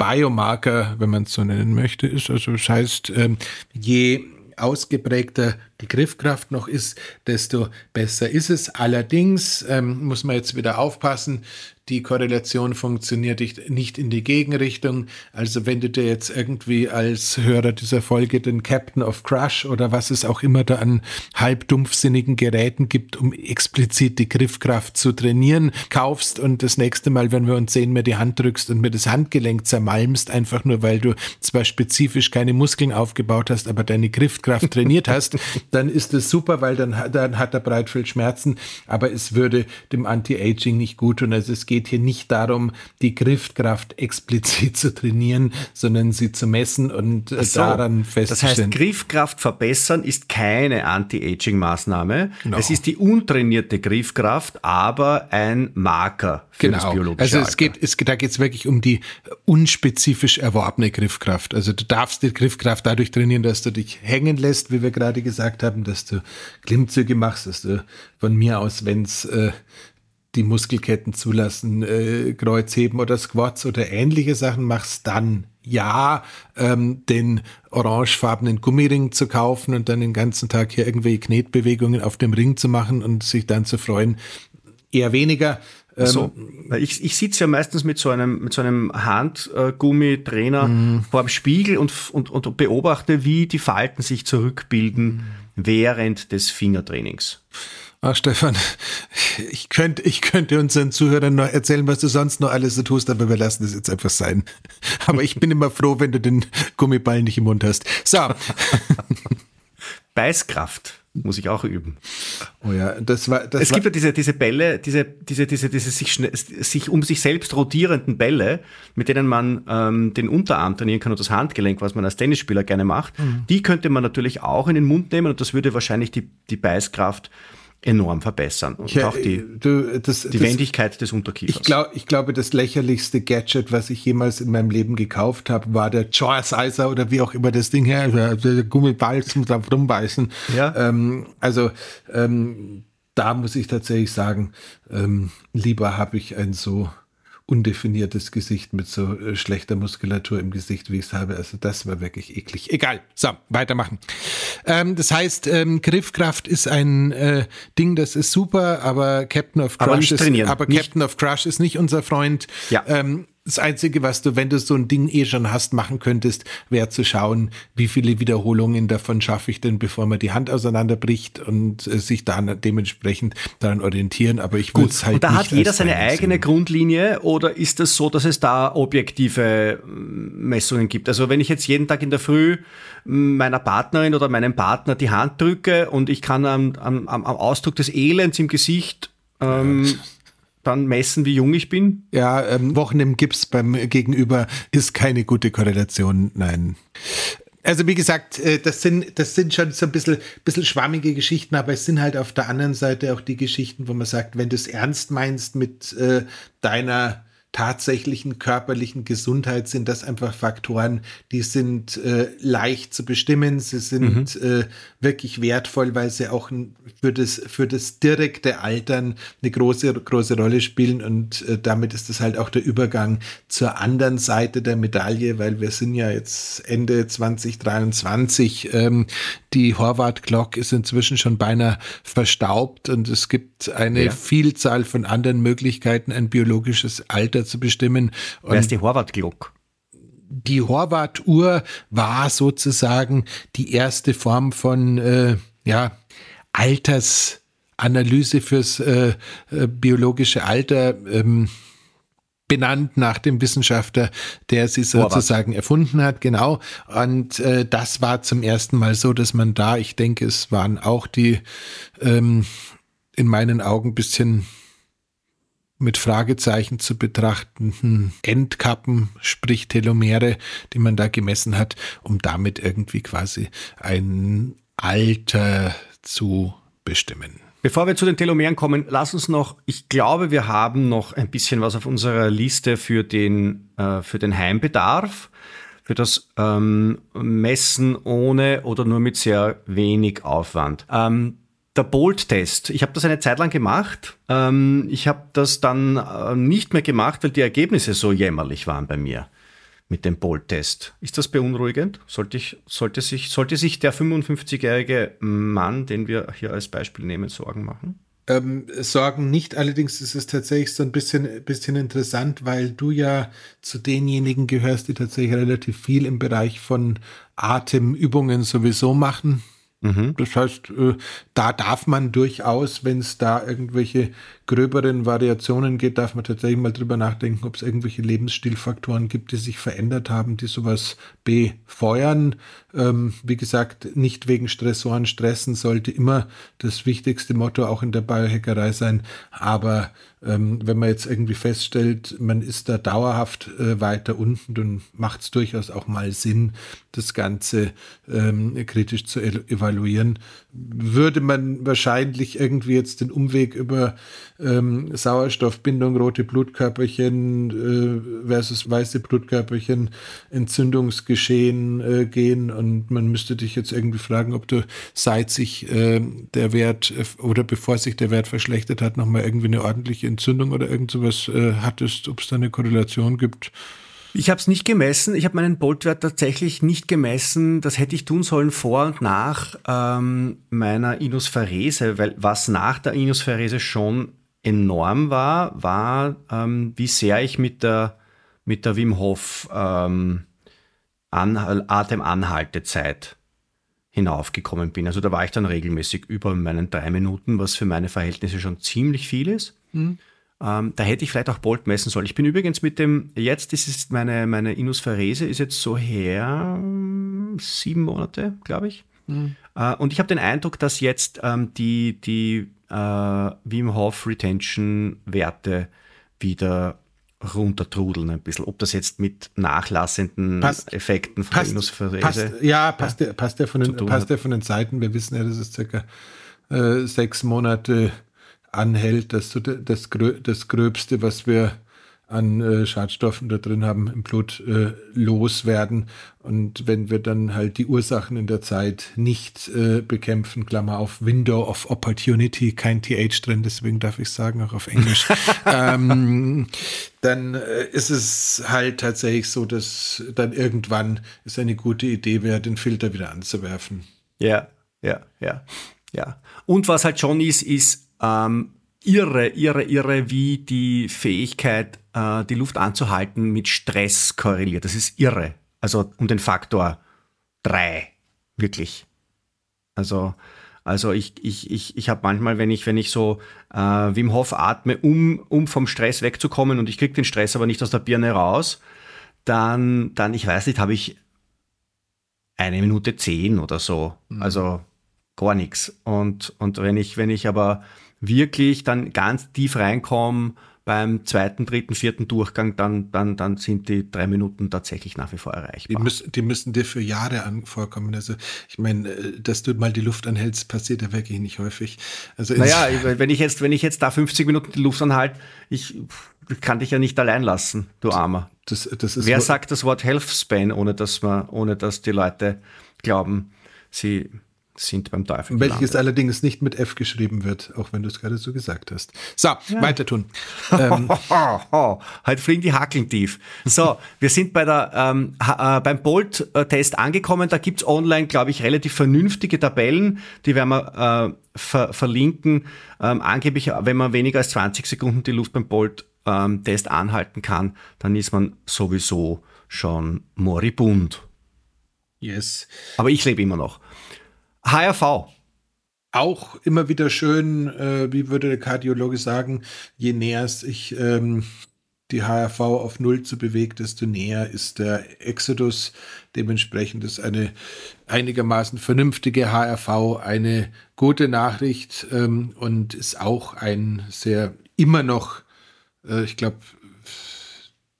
Biomarker, wenn man es so nennen möchte, ist. Also das heißt, ähm, je ausgeprägter die Griffkraft noch ist, desto besser ist es. Allerdings ähm, muss man jetzt wieder aufpassen, die Korrelation funktioniert nicht in die Gegenrichtung. Also wenn du dir jetzt irgendwie als Hörer dieser Folge den Captain of Crush oder was es auch immer da an halbdumpfsinnigen Geräten gibt, um explizit die Griffkraft zu trainieren, kaufst und das nächste Mal, wenn wir uns sehen, mir die Hand drückst und mir das Handgelenk zermalmst, einfach nur weil du zwar spezifisch keine Muskeln aufgebaut hast, aber deine Griffkraft trainiert hast, <laughs> dann ist das super, weil dann, dann hat er Breitfeld Schmerzen, aber es würde dem Anti-Aging nicht gut tun. Also es geht hier nicht darum, die Griffkraft explizit <laughs> zu trainieren, sondern sie zu messen und äh, so, daran festzustellen. Das heißt, Griffkraft verbessern ist keine Anti-Aging-Maßnahme. Genau. Es ist die untrainierte Griffkraft, aber ein Marker für genau. das biologische Also es Alter. geht, es, da geht es wirklich um die unspezifisch erworbene Griffkraft. Also du darfst die Griffkraft dadurch trainieren, dass du dich hängen lässt, wie wir gerade gesagt haben, dass du Klimmzüge machst, dass du von mir aus, wenn es äh, die Muskelketten zulassen, äh, Kreuzheben oder Squats oder ähnliche Sachen machst, dann ja, ähm, den orangefarbenen Gummiring zu kaufen und dann den ganzen Tag hier irgendwelche Knetbewegungen auf dem Ring zu machen und sich dann zu freuen, eher weniger. Ähm, so, ich, ich sitze ja meistens mit so einem, mit so einem Handgummitrainer mhm. vor dem Spiegel und, und, und beobachte, wie die Falten sich zurückbilden mhm. Während des Fingertrainings. Ach, Stefan, ich könnte, ich könnte unseren Zuhörern noch erzählen, was du sonst noch alles so tust, aber wir lassen das jetzt einfach sein. Aber ich bin immer froh, wenn du den Gummiball nicht im Mund hast. So. <laughs> Beißkraft muss ich auch üben. Oh ja, das war. Das es gibt ja diese, diese Bälle, diese, diese, diese, diese sich, sich um sich selbst rotierenden Bälle, mit denen man ähm, den Unterarm trainieren kann und das Handgelenk, was man als Tennisspieler gerne macht. Mhm. Die könnte man natürlich auch in den Mund nehmen und das würde wahrscheinlich die, die Beißkraft enorm verbessern und ja, auch die, du, das, die das, Wendigkeit des Unterkiefers. Ich, glaub, ich glaube, das lächerlichste Gadget, was ich jemals in meinem Leben gekauft habe, war der Jaw Sizer oder wie auch immer das Ding her, der Gummiball zum drauf rumbeißen. Ja. Ähm, also ähm, da muss ich tatsächlich sagen, ähm, lieber habe ich ein so undefiniertes Gesicht mit so äh, schlechter Muskulatur im Gesicht, wie ich es habe. Also das war wirklich eklig. Egal. So, weitermachen. Ähm, das heißt, ähm, Griffkraft ist ein äh, Ding, das ist super, aber Captain of Crush ist, aber Captain of Crush ist nicht unser Freund. Ja. Ähm, das Einzige, was du, wenn du so ein Ding eh schon hast, machen könntest, wäre zu schauen, wie viele Wiederholungen davon schaffe ich denn, bevor man die Hand auseinanderbricht und äh, sich dann dementsprechend daran orientieren. Aber ich würde es halt. Und da hat jeder seine eigene sehen. Grundlinie oder ist es so, dass es da objektive Messungen gibt? Also wenn ich jetzt jeden Tag in der Früh meiner Partnerin oder meinem Partner die Hand drücke und ich kann am, am, am Ausdruck des Elends im Gesicht ähm, ja dann messen, wie jung ich bin? Ja, ähm, Wochen im Gips beim Gegenüber ist keine gute Korrelation, nein. Also wie gesagt, äh, das sind, das sind schon so ein bisschen, bisschen schwammige Geschichten, aber es sind halt auf der anderen Seite auch die Geschichten, wo man sagt, wenn du es ernst meinst mit äh, deiner tatsächlichen körperlichen Gesundheit sind das einfach Faktoren, die sind äh, leicht zu bestimmen. Sie sind mhm. äh, wirklich wertvoll, weil sie auch für das, für das direkte Altern eine große, große Rolle spielen. Und äh, damit ist es halt auch der Übergang zur anderen Seite der Medaille, weil wir sind ja jetzt Ende 2023. Ähm, die Horvath Glock ist inzwischen schon beinahe verstaubt und es gibt eine ja. Vielzahl von anderen Möglichkeiten, ein biologisches Alter zu bestimmen. Und Wer ist die Horvath Glock? die Horvath-Uhr war sozusagen die erste Form von äh, ja, Altersanalyse fürs äh, äh, biologische Alter. Ähm, benannt nach dem Wissenschaftler, der sie sozusagen erfunden hat, genau. Und äh, das war zum ersten Mal so, dass man da, ich denke, es waren auch die ähm, in meinen Augen bisschen mit Fragezeichen zu betrachtenden Endkappen, sprich Telomere, die man da gemessen hat, um damit irgendwie quasi ein Alter zu bestimmen. Bevor wir zu den Telomeren kommen, lass uns noch, ich glaube, wir haben noch ein bisschen was auf unserer Liste für den, äh, für den Heimbedarf, für das ähm, Messen ohne oder nur mit sehr wenig Aufwand. Ähm, der Bolt-Test. Ich habe das eine Zeit lang gemacht. Ähm, ich habe das dann äh, nicht mehr gemacht, weil die Ergebnisse so jämmerlich waren bei mir mit dem Bolt-Test. Ist das beunruhigend? Sollte, ich, sollte, sich, sollte sich der 55-jährige Mann, den wir hier als Beispiel nehmen, Sorgen machen? Ähm, Sorgen nicht, allerdings ist es tatsächlich so ein bisschen, bisschen interessant, weil du ja zu denjenigen gehörst, die tatsächlich relativ viel im Bereich von Atemübungen sowieso machen. Mhm. Das heißt, äh, da darf man durchaus, wenn es da irgendwelche gröberen Variationen geht, darf man tatsächlich mal drüber nachdenken, ob es irgendwelche Lebensstilfaktoren gibt, die sich verändert haben, die sowas befeuern. Ähm, wie gesagt, nicht wegen Stressoren stressen sollte immer das wichtigste Motto auch in der Biohackerei sein. Aber ähm, wenn man jetzt irgendwie feststellt, man ist da dauerhaft äh, weiter unten, dann macht es durchaus auch mal Sinn, das Ganze ähm, kritisch zu evaluieren. Würde man wahrscheinlich irgendwie jetzt den Umweg über ähm, Sauerstoffbindung, rote Blutkörperchen äh, versus weiße Blutkörperchen, Entzündungsgeschehen äh, gehen und man müsste dich jetzt irgendwie fragen, ob du seit sich äh, der Wert äh, oder bevor sich der Wert verschlechtert hat, nochmal irgendwie eine ordentliche Entzündung oder irgend sowas äh, hattest, ob es da eine Korrelation gibt. Ich habe es nicht gemessen. Ich habe meinen Boltwert tatsächlich nicht gemessen. Das hätte ich tun sollen vor und nach ähm, meiner Inuspharese, weil was nach der Inuspharese schon enorm war, war, ähm, wie sehr ich mit der, mit der Wim Hof ähm, Atemanhaltezeit hinaufgekommen bin. Also da war ich dann regelmäßig über meinen drei Minuten, was für meine Verhältnisse schon ziemlich viel ist. Mhm. Ähm, da hätte ich vielleicht auch Bolt messen sollen. Ich bin übrigens mit dem, jetzt ist es meine, meine Inusferese, ist jetzt so her sieben Monate, glaube ich. Mhm. Äh, und ich habe den Eindruck, dass jetzt ähm, die, die äh, Wim Hof Retention Werte wieder runtertrudeln ein bisschen. Ob das jetzt mit nachlassenden passt, Effekten von passt. Passt, ja, passt, ja, der, passt, der von den, passt der von den Seiten. Wir wissen ja, dass es circa äh, sechs Monate anhält, dass so das, das Gröbste, was wir an äh, Schadstoffen da drin haben, im Blut äh, loswerden. Und wenn wir dann halt die Ursachen in der Zeit nicht äh, bekämpfen, Klammer auf Window of Opportunity, kein TH drin, deswegen darf ich sagen, auch auf Englisch, <laughs> ähm, dann äh, ist es halt tatsächlich so, dass dann irgendwann es eine gute Idee wäre, den Filter wieder anzuwerfen. Ja, ja, ja, ja. Und was halt schon ist, ist, ähm, irre, irre, irre, wie die Fähigkeit, äh, die Luft anzuhalten, mit Stress korreliert. Das ist irre. Also um den Faktor drei wirklich. Also, also ich, ich, ich, ich habe manchmal, wenn ich, wenn ich so äh, Wim Hof atme, um, um vom Stress wegzukommen und ich kriege den Stress aber nicht aus der Birne raus, dann, dann ich weiß nicht, habe ich eine Minute zehn oder so. Mhm. Also gar nichts. Und, und wenn ich, wenn ich aber wirklich dann ganz tief reinkomme beim zweiten, dritten, vierten Durchgang, dann, dann, dann sind die drei Minuten tatsächlich nach wie vor erreichbar. Die, müssen, die müssen dir für Jahre an vorkommen. Also ich meine, äh, dass du mal die Luft anhältst, passiert ja wirklich nicht häufig. Also naja, wenn ich jetzt, wenn ich jetzt da 50 Minuten die Luft anhalte, ich, kann dich ja nicht allein lassen, du Armer. Das, das Wer sagt das Wort Health Span, ohne dass man, ohne dass die Leute glauben, sie sind beim Teufel. Gelandet. Welches allerdings nicht mit F geschrieben wird, auch wenn du es gerade so gesagt hast. So, ja. weiter tun. <laughs> ähm. Heute fliegen die Hackeln tief. So, <laughs> wir sind bei der, ähm, äh, beim Bolt-Test angekommen. Da gibt es online, glaube ich, relativ vernünftige Tabellen. Die werden wir äh, ver verlinken. Ähm, angeblich, wenn man weniger als 20 Sekunden die Luft beim Bolt-Test ähm, anhalten kann, dann ist man sowieso schon moribund. Yes. Aber ich lebe immer noch. HRV. Auch immer wieder schön, äh, wie würde der Kardiologe sagen, je näher sich ähm, die HRV auf Null zu bewegt, desto näher ist der Exodus. Dementsprechend ist eine einigermaßen vernünftige HRV eine gute Nachricht ähm, und ist auch ein sehr immer noch, äh, ich glaube,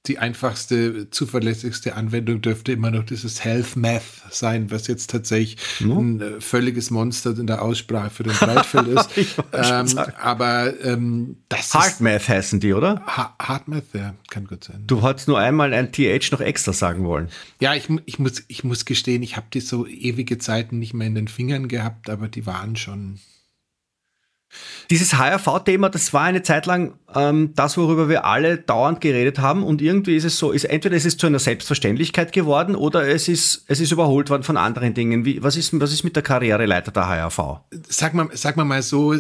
die einfachste, zuverlässigste Anwendung dürfte immer noch dieses Health Math sein, was jetzt tatsächlich no. ein äh, völliges Monster in der Aussprache für den Breitfeld ist. <laughs> ähm, aber ähm, das Hard Math heißen die, oder? Ha Hard Math, ja, kann gut sein. Du hattest nur einmal ein TH noch extra sagen wollen. Ja, ich, ich, muss, ich muss gestehen, ich habe die so ewige Zeiten nicht mehr in den Fingern gehabt, aber die waren schon dieses HRV-Thema, das war eine Zeit lang ähm, das, worüber wir alle dauernd geredet haben. Und irgendwie ist es so, ist, entweder ist es zu einer Selbstverständlichkeit geworden oder es ist, es ist überholt worden von anderen Dingen. Wie, was, ist, was ist mit der Karriereleiter der HRV? Sag mal, sag mal mal so,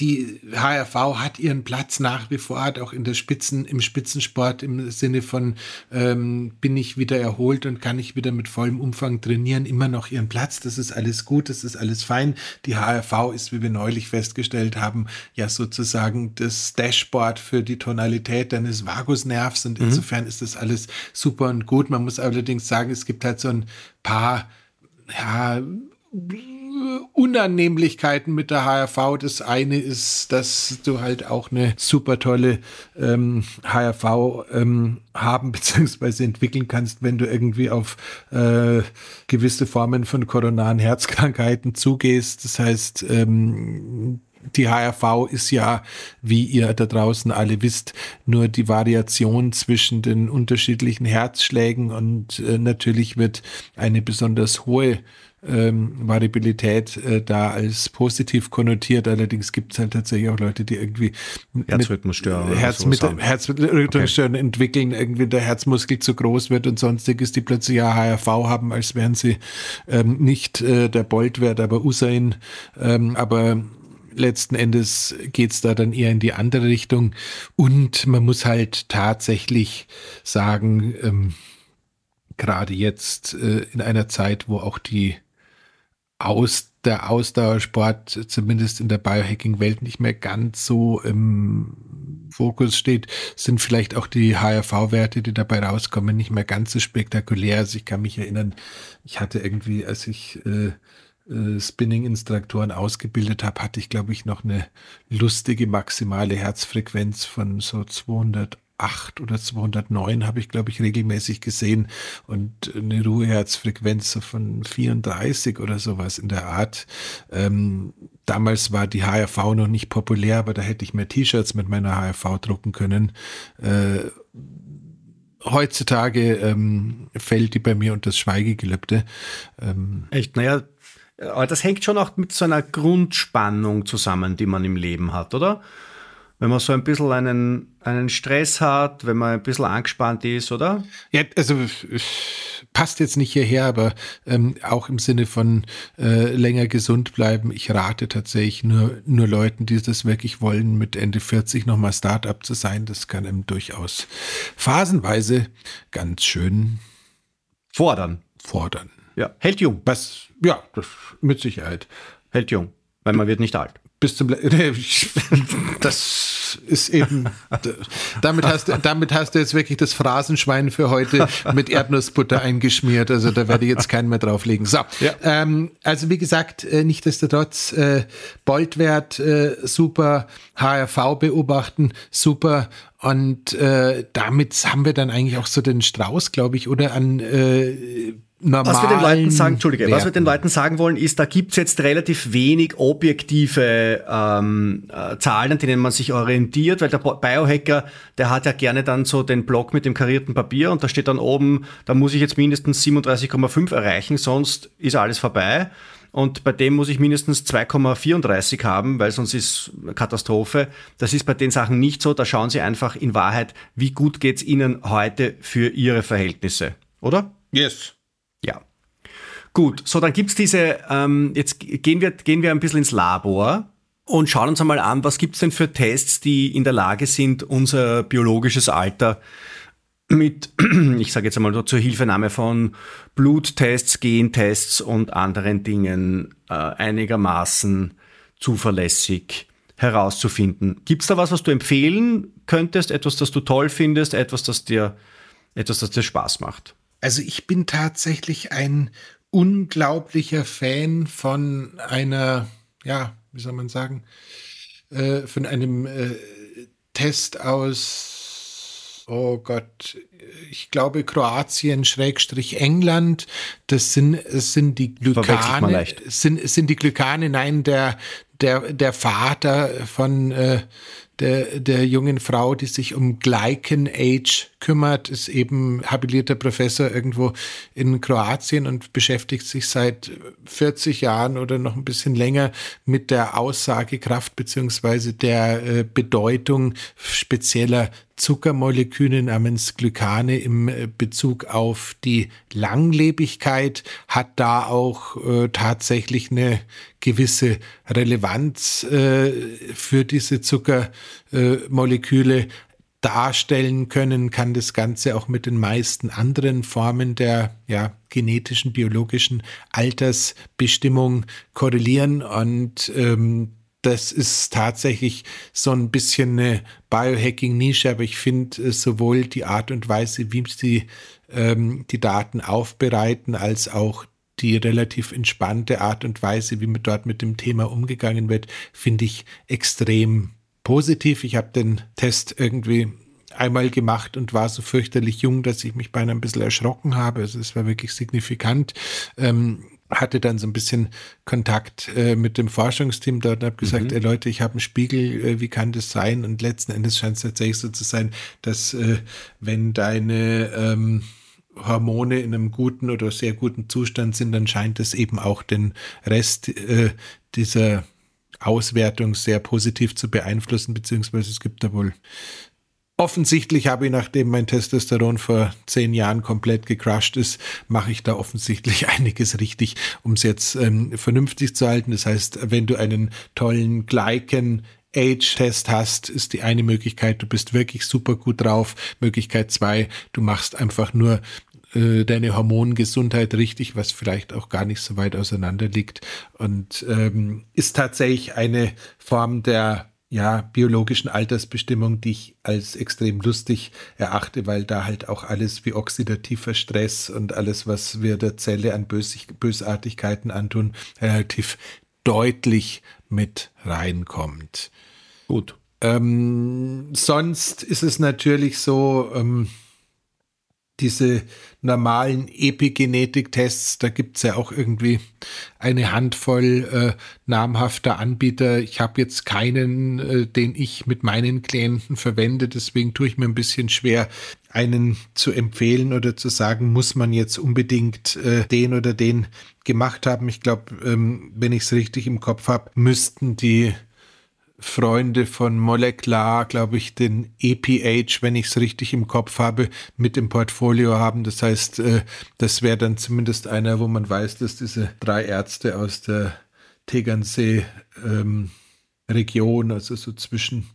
die HRV hat ihren Platz nach wie vor, hat auch in der Spitzen, im Spitzensport im Sinne von ähm, bin ich wieder erholt und kann ich wieder mit vollem Umfang trainieren, immer noch ihren Platz. Das ist alles gut, das ist alles fein. Die HRV ist, wie wir neulich festgestellt haben, ja sozusagen das Dashboard für die Tonalität deines Vagusnervs und mhm. insofern ist das alles super und gut. Man muss allerdings sagen, es gibt halt so ein paar ja, Unannehmlichkeiten mit der HRV. Das eine ist, dass du halt auch eine super tolle ähm, HRV ähm, haben <laughs> bzw. entwickeln kannst, wenn du irgendwie auf äh, gewisse Formen von koronaren Herzkrankheiten zugehst. Das heißt, ähm, die HRV ist ja, wie ihr da draußen alle wisst, nur die Variation zwischen den unterschiedlichen Herzschlägen und äh, natürlich wird eine besonders hohe ähm, Variabilität äh, da als positiv konnotiert. Allerdings gibt es halt tatsächlich auch Leute, die irgendwie Herzrhythmusstörungen, Herz Herzrhythmusstörungen okay. entwickeln, irgendwie der Herzmuskel zu groß wird und sonstiges, die plötzlich ja HRV haben, als wären sie ähm, nicht äh, der Boltwert, aber Usain. Ähm, aber letzten Endes geht's da dann eher in die andere Richtung. Und man muss halt tatsächlich sagen, ähm, gerade jetzt äh, in einer Zeit, wo auch die aus der Ausdauersport zumindest in der Biohacking-Welt nicht mehr ganz so im Fokus steht, sind vielleicht auch die HRV-Werte, die dabei rauskommen, nicht mehr ganz so spektakulär. Also ich kann mich erinnern, ich hatte irgendwie, als ich äh, äh, Spinning-Instruktoren ausgebildet habe, hatte ich, glaube ich, noch eine lustige maximale Herzfrequenz von so 200 208 oder 209 habe ich, glaube ich, regelmäßig gesehen und eine Ruheherzfrequenz von 34 oder sowas in der Art. Ähm, damals war die HRV noch nicht populär, aber da hätte ich mehr T-Shirts mit meiner HRV drucken können. Äh, heutzutage ähm, fällt die bei mir unter das Schweigegelübde. Ähm, Echt? Naja, aber das hängt schon auch mit so einer Grundspannung zusammen, die man im Leben hat, oder? Wenn man so ein bisschen einen, einen Stress hat, wenn man ein bisschen angespannt ist, oder? Ja, also passt jetzt nicht hierher, aber ähm, auch im Sinne von äh, länger gesund bleiben. Ich rate tatsächlich nur, nur Leuten, die das wirklich wollen, mit Ende 40 nochmal Startup zu sein. Das kann einem durchaus phasenweise ganz schön fordern. Fordern. Ja, hält jung. Was, ja, das mit Sicherheit. Hält jung, weil man wird nicht alt bis zum <laughs> das ist eben damit hast damit hast du jetzt wirklich das Phrasenschwein für heute mit Erdnussbutter eingeschmiert. Also da werde ich jetzt keinen mehr drauflegen. So ja. ähm, also wie gesagt äh, nichtdestotrotz äh, Boltwert äh, super HRV beobachten super. Und äh, damit haben wir dann eigentlich auch so den Strauß glaube ich oder? An äh, was wir den Leuten sagen, Entschuldige, Werten. was wir den Leuten sagen wollen, ist, da gibt's jetzt relativ wenig objektive ähm, äh, Zahlen, an denen man sich orientiert, weil der Biohacker, der hat ja gerne dann so den Block mit dem karierten Papier und da steht dann oben, da muss ich jetzt mindestens 37,5 erreichen, sonst ist alles vorbei. Und bei dem muss ich mindestens 2,34 haben, weil sonst ist Katastrophe. Das ist bei den Sachen nicht so. Da schauen Sie einfach in Wahrheit, wie gut geht's Ihnen heute für Ihre Verhältnisse, oder? Yes. Gut, so dann gibt's diese, ähm, jetzt gehen wir, gehen wir ein bisschen ins Labor und schauen uns einmal an, was gibt's denn für Tests, die in der Lage sind, unser biologisches Alter mit, <clears throat> ich sage jetzt einmal so, zur Hilfenahme von Bluttests, Gentests und anderen Dingen äh, einigermaßen zuverlässig herauszufinden. Gibt es da was, was du empfehlen könntest? Etwas, das du toll findest? Etwas, das dir, etwas, das dir Spaß macht? Also ich bin tatsächlich ein unglaublicher Fan von einer, ja, wie soll man sagen, äh, von einem äh, Test aus, oh Gott, ich glaube Kroatien, Schrägstrich England. Das sind, das sind die Glykane. Sind, sind die Glykane, nein, der, der, der Vater von äh, der, der jungen Frau, die sich um Glycan Age kümmert, ist eben habilitierter Professor irgendwo in Kroatien und beschäftigt sich seit 40 Jahren oder noch ein bisschen länger mit der Aussagekraft beziehungsweise der äh, Bedeutung spezieller Zuckermoleküle namens Glykane im äh, Bezug auf die Langlebigkeit, hat da auch äh, tatsächlich eine gewisse Relevanz äh, für diese Zuckermoleküle darstellen können, kann das Ganze auch mit den meisten anderen Formen der ja, genetischen, biologischen Altersbestimmung korrelieren. Und ähm, das ist tatsächlich so ein bisschen eine Biohacking-Nische, aber ich finde äh, sowohl die Art und Weise, wie sie ähm, die Daten aufbereiten, als auch die relativ entspannte Art und Weise, wie man dort mit dem Thema umgegangen wird, finde ich extrem positiv. Ich habe den Test irgendwie einmal gemacht und war so fürchterlich jung, dass ich mich beinahe ein bisschen erschrocken habe. Also es war wirklich signifikant. Ähm, hatte dann so ein bisschen Kontakt äh, mit dem Forschungsteam dort und habe gesagt, mhm. ey Leute, ich habe einen Spiegel, äh, wie kann das sein? Und letzten Endes scheint es tatsächlich so zu sein, dass äh, wenn deine ähm, Hormone in einem guten oder sehr guten Zustand sind, dann scheint es eben auch den Rest äh, dieser Auswertung sehr positiv zu beeinflussen, beziehungsweise es gibt da wohl Offensichtlich habe ich, nachdem mein Testosteron vor zehn Jahren komplett gecrushed ist, mache ich da offensichtlich <laughs> einiges richtig, um es jetzt ähm, vernünftig zu halten. Das heißt, wenn du einen tollen Glycan Age-Test hast, ist die eine Möglichkeit, du bist wirklich super gut drauf. Möglichkeit zwei, du machst einfach nur äh, deine Hormongesundheit richtig, was vielleicht auch gar nicht so weit auseinander liegt und ähm, ist tatsächlich eine Form der ja, biologischen Altersbestimmung, die ich als extrem lustig erachte, weil da halt auch alles wie oxidativer Stress und alles, was wir der Zelle an Bös Bösartigkeiten antun, relativ deutlich mit reinkommt. Gut. Ähm, sonst ist es natürlich so, ähm, diese normalen Epigenetik-Tests, da gibt's ja auch irgendwie eine Handvoll äh, namhafter Anbieter. Ich habe jetzt keinen, äh, den ich mit meinen Klienten verwende, deswegen tue ich mir ein bisschen schwer, einen zu empfehlen oder zu sagen, muss man jetzt unbedingt äh, den oder den gemacht haben. Ich glaube, ähm, wenn ich es richtig im Kopf habe, müssten die Freunde von Molecular, glaube ich, den EPH, wenn ich es richtig im Kopf habe, mit im Portfolio haben. Das heißt, äh, das wäre dann zumindest einer, wo man weiß, dass diese drei Ärzte aus der Tegernsee ähm, Region, also so zwischen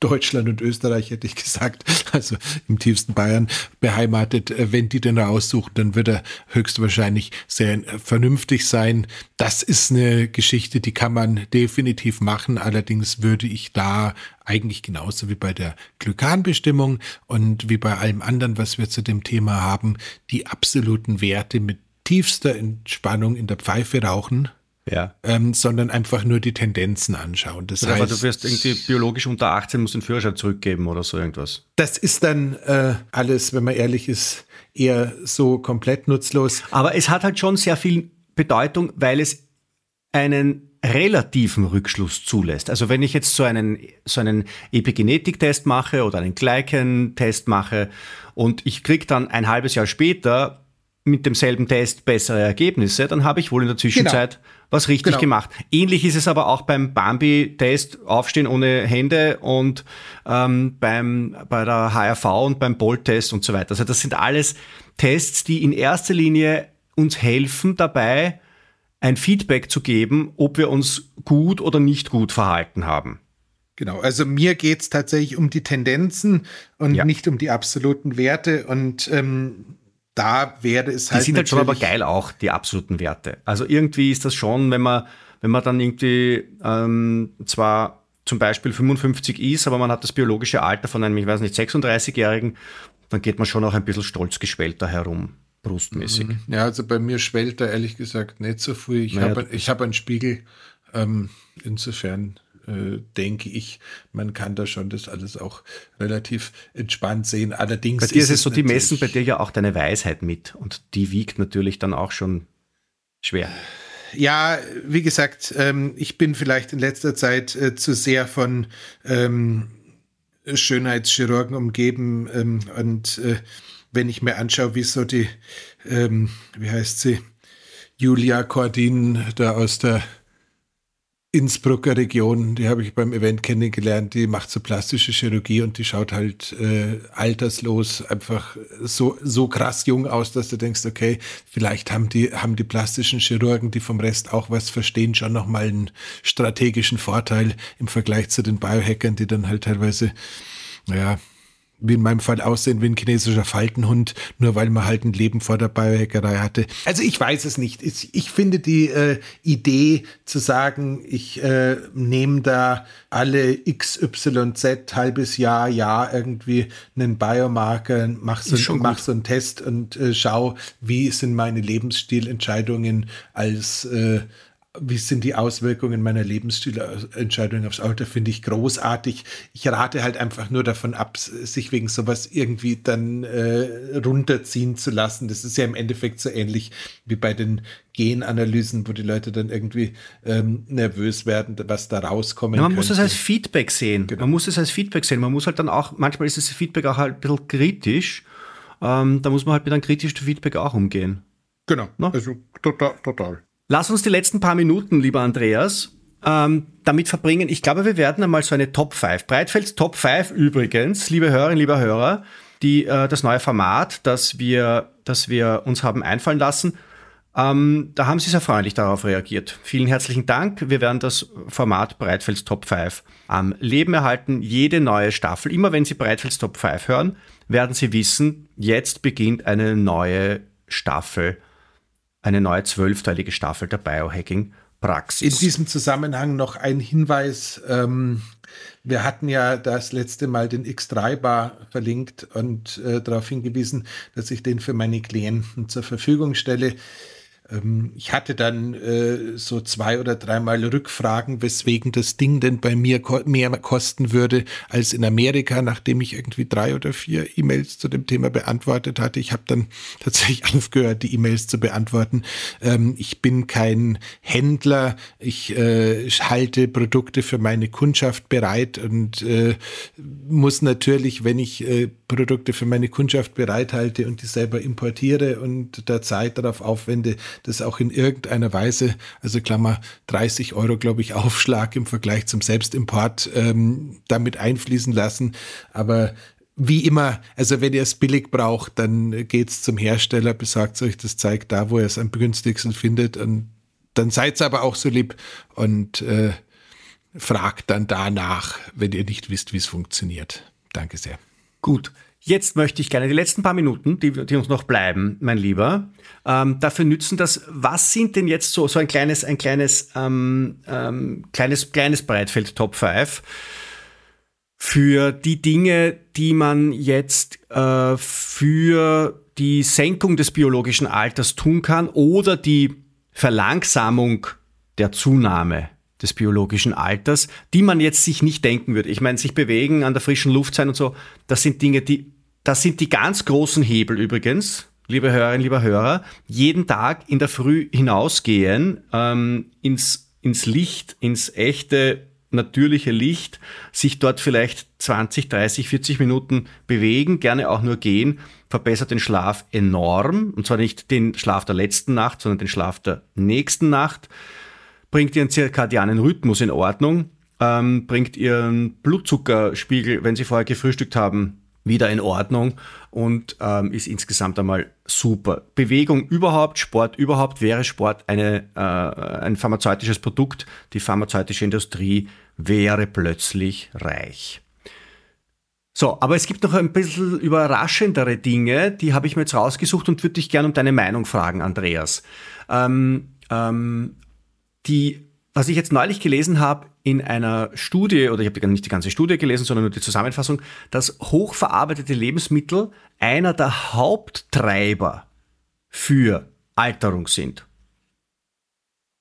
Deutschland und Österreich, hätte ich gesagt, <laughs> also im tiefsten Bayern beheimatet. Äh, wenn die den raussuchen, dann wird er höchstwahrscheinlich sehr äh, vernünftig sein. Das ist eine Geschichte, die kann man definitiv machen. Allerdings würde ich da eigentlich genauso wie bei der Glykanbestimmung und wie bei allem anderen, was wir zu dem Thema haben, die absoluten Werte mit tiefster Entspannung in der Pfeife rauchen ja. Ähm, sondern einfach nur die Tendenzen anschauen. Das heißt, aber du wirst irgendwie biologisch unter 18, musst den Führerschein zurückgeben oder so irgendwas. Das ist dann äh, alles, wenn man ehrlich ist, eher so komplett nutzlos. Aber es hat halt schon sehr viel Bedeutung, weil es einen relativen Rückschluss zulässt. Also wenn ich jetzt so einen, so einen Epigenetik-Test mache oder einen Gleichen-Test mache und ich kriege dann ein halbes Jahr später mit demselben Test bessere Ergebnisse, dann habe ich wohl in der Zwischenzeit genau. Was richtig genau. gemacht. Ähnlich ist es aber auch beim Bambi-Test, Aufstehen ohne Hände und ähm, beim, bei der HRV und beim Bolt-Test und so weiter. Also das sind alles Tests, die in erster Linie uns helfen dabei, ein Feedback zu geben, ob wir uns gut oder nicht gut verhalten haben. Genau, also mir geht es tatsächlich um die Tendenzen und ja. nicht um die absoluten Werte. Und ähm, da wäre es halt. Die sind halt schon aber geil auch, die absoluten Werte. Also irgendwie ist das schon, wenn man, wenn man dann irgendwie ähm, zwar zum Beispiel 55 ist, aber man hat das biologische Alter von einem, ich weiß nicht, 36-Jährigen, dann geht man schon auch ein bisschen stolz geschwellter herum, brustmäßig. Mhm. Ja, also bei mir schwellt er ehrlich gesagt nicht so früh. Ich naja, habe hab einen Spiegel. Ähm, insofern äh, denke ich, man kann da schon das alles auch relativ entspannt sehen. Allerdings bei dir ist es so, die messen bei dir ja auch deine Weisheit mit und die wiegt natürlich dann auch schon schwer. Ja, wie gesagt, ähm, ich bin vielleicht in letzter Zeit äh, zu sehr von ähm, Schönheitschirurgen umgeben ähm, und äh, wenn ich mir anschaue, wie so die, wie heißt sie, Julia Cordin da aus der Innsbrucker Region, die habe ich beim Event kennengelernt, die macht so plastische Chirurgie und die schaut halt äh, alterslos einfach so, so krass jung aus, dass du denkst, okay, vielleicht haben die, haben die plastischen Chirurgen, die vom Rest auch was verstehen, schon nochmal einen strategischen Vorteil im Vergleich zu den Biohackern, die dann halt teilweise, naja, wie in meinem Fall aussehen wie ein chinesischer Faltenhund, nur weil man halt ein Leben vor der Biohackerei hatte. Also ich weiß es nicht. Ich, ich finde die äh, Idee zu sagen, ich äh, nehme da alle XYZ halbes Jahr, Jahr irgendwie einen Biomarker, mach so, mach so einen Test und äh, schau, wie sind meine Lebensstilentscheidungen als äh, wie sind die Auswirkungen meiner Lebensstilentscheidung aufs Alter, finde ich großartig. Ich rate halt einfach nur davon ab, sich wegen sowas irgendwie dann äh, runterziehen zu lassen. Das ist ja im Endeffekt so ähnlich wie bei den Genanalysen, wo die Leute dann irgendwie ähm, nervös werden, was da rauskommt. Ja, man könnte. muss es als Feedback sehen. Genau. Man muss es als Feedback sehen. Man muss halt dann auch, manchmal ist das Feedback auch halt ein bisschen kritisch. Ähm, da muss man halt mit einem kritischen Feedback auch umgehen. Genau. No? Also total, total. Lass uns die letzten paar Minuten, lieber Andreas, ähm, damit verbringen. Ich glaube, wir werden einmal so eine Top 5. Breitfelds Top 5 übrigens, liebe Hörerinnen, lieber Hörer, die, äh, das neue Format, das wir, das wir uns haben einfallen lassen. Ähm, da haben Sie sehr freundlich darauf reagiert. Vielen herzlichen Dank. Wir werden das Format Breitfelds Top 5 am Leben erhalten. Jede neue Staffel, immer wenn Sie Breitfelds Top 5 hören, werden Sie wissen, jetzt beginnt eine neue Staffel eine neue zwölfteilige Staffel der Biohacking Praxis. In diesem Zusammenhang noch ein Hinweis. Ähm, wir hatten ja das letzte Mal den X3-Bar verlinkt und äh, darauf hingewiesen, dass ich den für meine Klienten zur Verfügung stelle. Ähm, ich hatte dann äh, so zwei oder dreimal Rückfragen, weswegen das Ding denn bei mir ko mehr kosten würde als in Amerika, nachdem ich irgendwie drei oder vier E-Mails zu dem Thema beantwortet hatte. Ich habe dann <laughs> tatsächlich aufgehört, die E-Mails zu beantworten. Ähm, ich bin kein Händler. Ich äh, halte Produkte für meine Kundschaft bereit und äh, muss natürlich, wenn ich äh, Produkte für meine Kundschaft bereithalte und die selber importiere und da Zeit darauf aufwende, das auch in irgendeiner Weise, also Klammer 30 Euro, glaube ich, Aufschlag im Vergleich zum Selbstimport ähm, damit einfließen lassen. Aber wie immer, also wenn ihr es billig braucht, dann geht's zum Hersteller, besorgt euch das Zeug da, wo ihr es am günstigsten findet und dann seid aber auch so lieb und äh, fragt dann danach, wenn ihr nicht wisst, wie es funktioniert. Danke sehr. Gut. Jetzt möchte ich gerne die letzten paar Minuten, die, die uns noch bleiben, mein Lieber, ähm, dafür nützen, dass was sind denn jetzt so, so ein kleines, ein kleines, ähm, ähm, kleines, kleines Breitfeld Top 5 für die Dinge, die man jetzt äh, für die Senkung des biologischen Alters tun kann oder die Verlangsamung der Zunahme des biologischen Alters, die man jetzt sich nicht denken würde. Ich meine, sich bewegen, an der frischen Luft sein und so, das sind Dinge, die, das sind die ganz großen Hebel übrigens, liebe Hörerinnen, lieber Hörer, jeden Tag in der Früh hinausgehen, ähm, ins, ins Licht, ins echte, natürliche Licht, sich dort vielleicht 20, 30, 40 Minuten bewegen, gerne auch nur gehen, verbessert den Schlaf enorm. Und zwar nicht den Schlaf der letzten Nacht, sondern den Schlaf der nächsten Nacht bringt ihren zirkadianen Rhythmus in Ordnung, ähm, bringt ihren Blutzuckerspiegel, wenn sie vorher gefrühstückt haben, wieder in Ordnung und ähm, ist insgesamt einmal super. Bewegung überhaupt, Sport überhaupt, wäre Sport eine, äh, ein pharmazeutisches Produkt. Die pharmazeutische Industrie wäre plötzlich reich. So, aber es gibt noch ein bisschen überraschendere Dinge, die habe ich mir jetzt rausgesucht und würde dich gerne um deine Meinung fragen, Andreas. Ähm, ähm, die, was ich jetzt neulich gelesen habe in einer Studie, oder ich habe nicht die ganze Studie gelesen, sondern nur die Zusammenfassung, dass hochverarbeitete Lebensmittel einer der Haupttreiber für Alterung sind.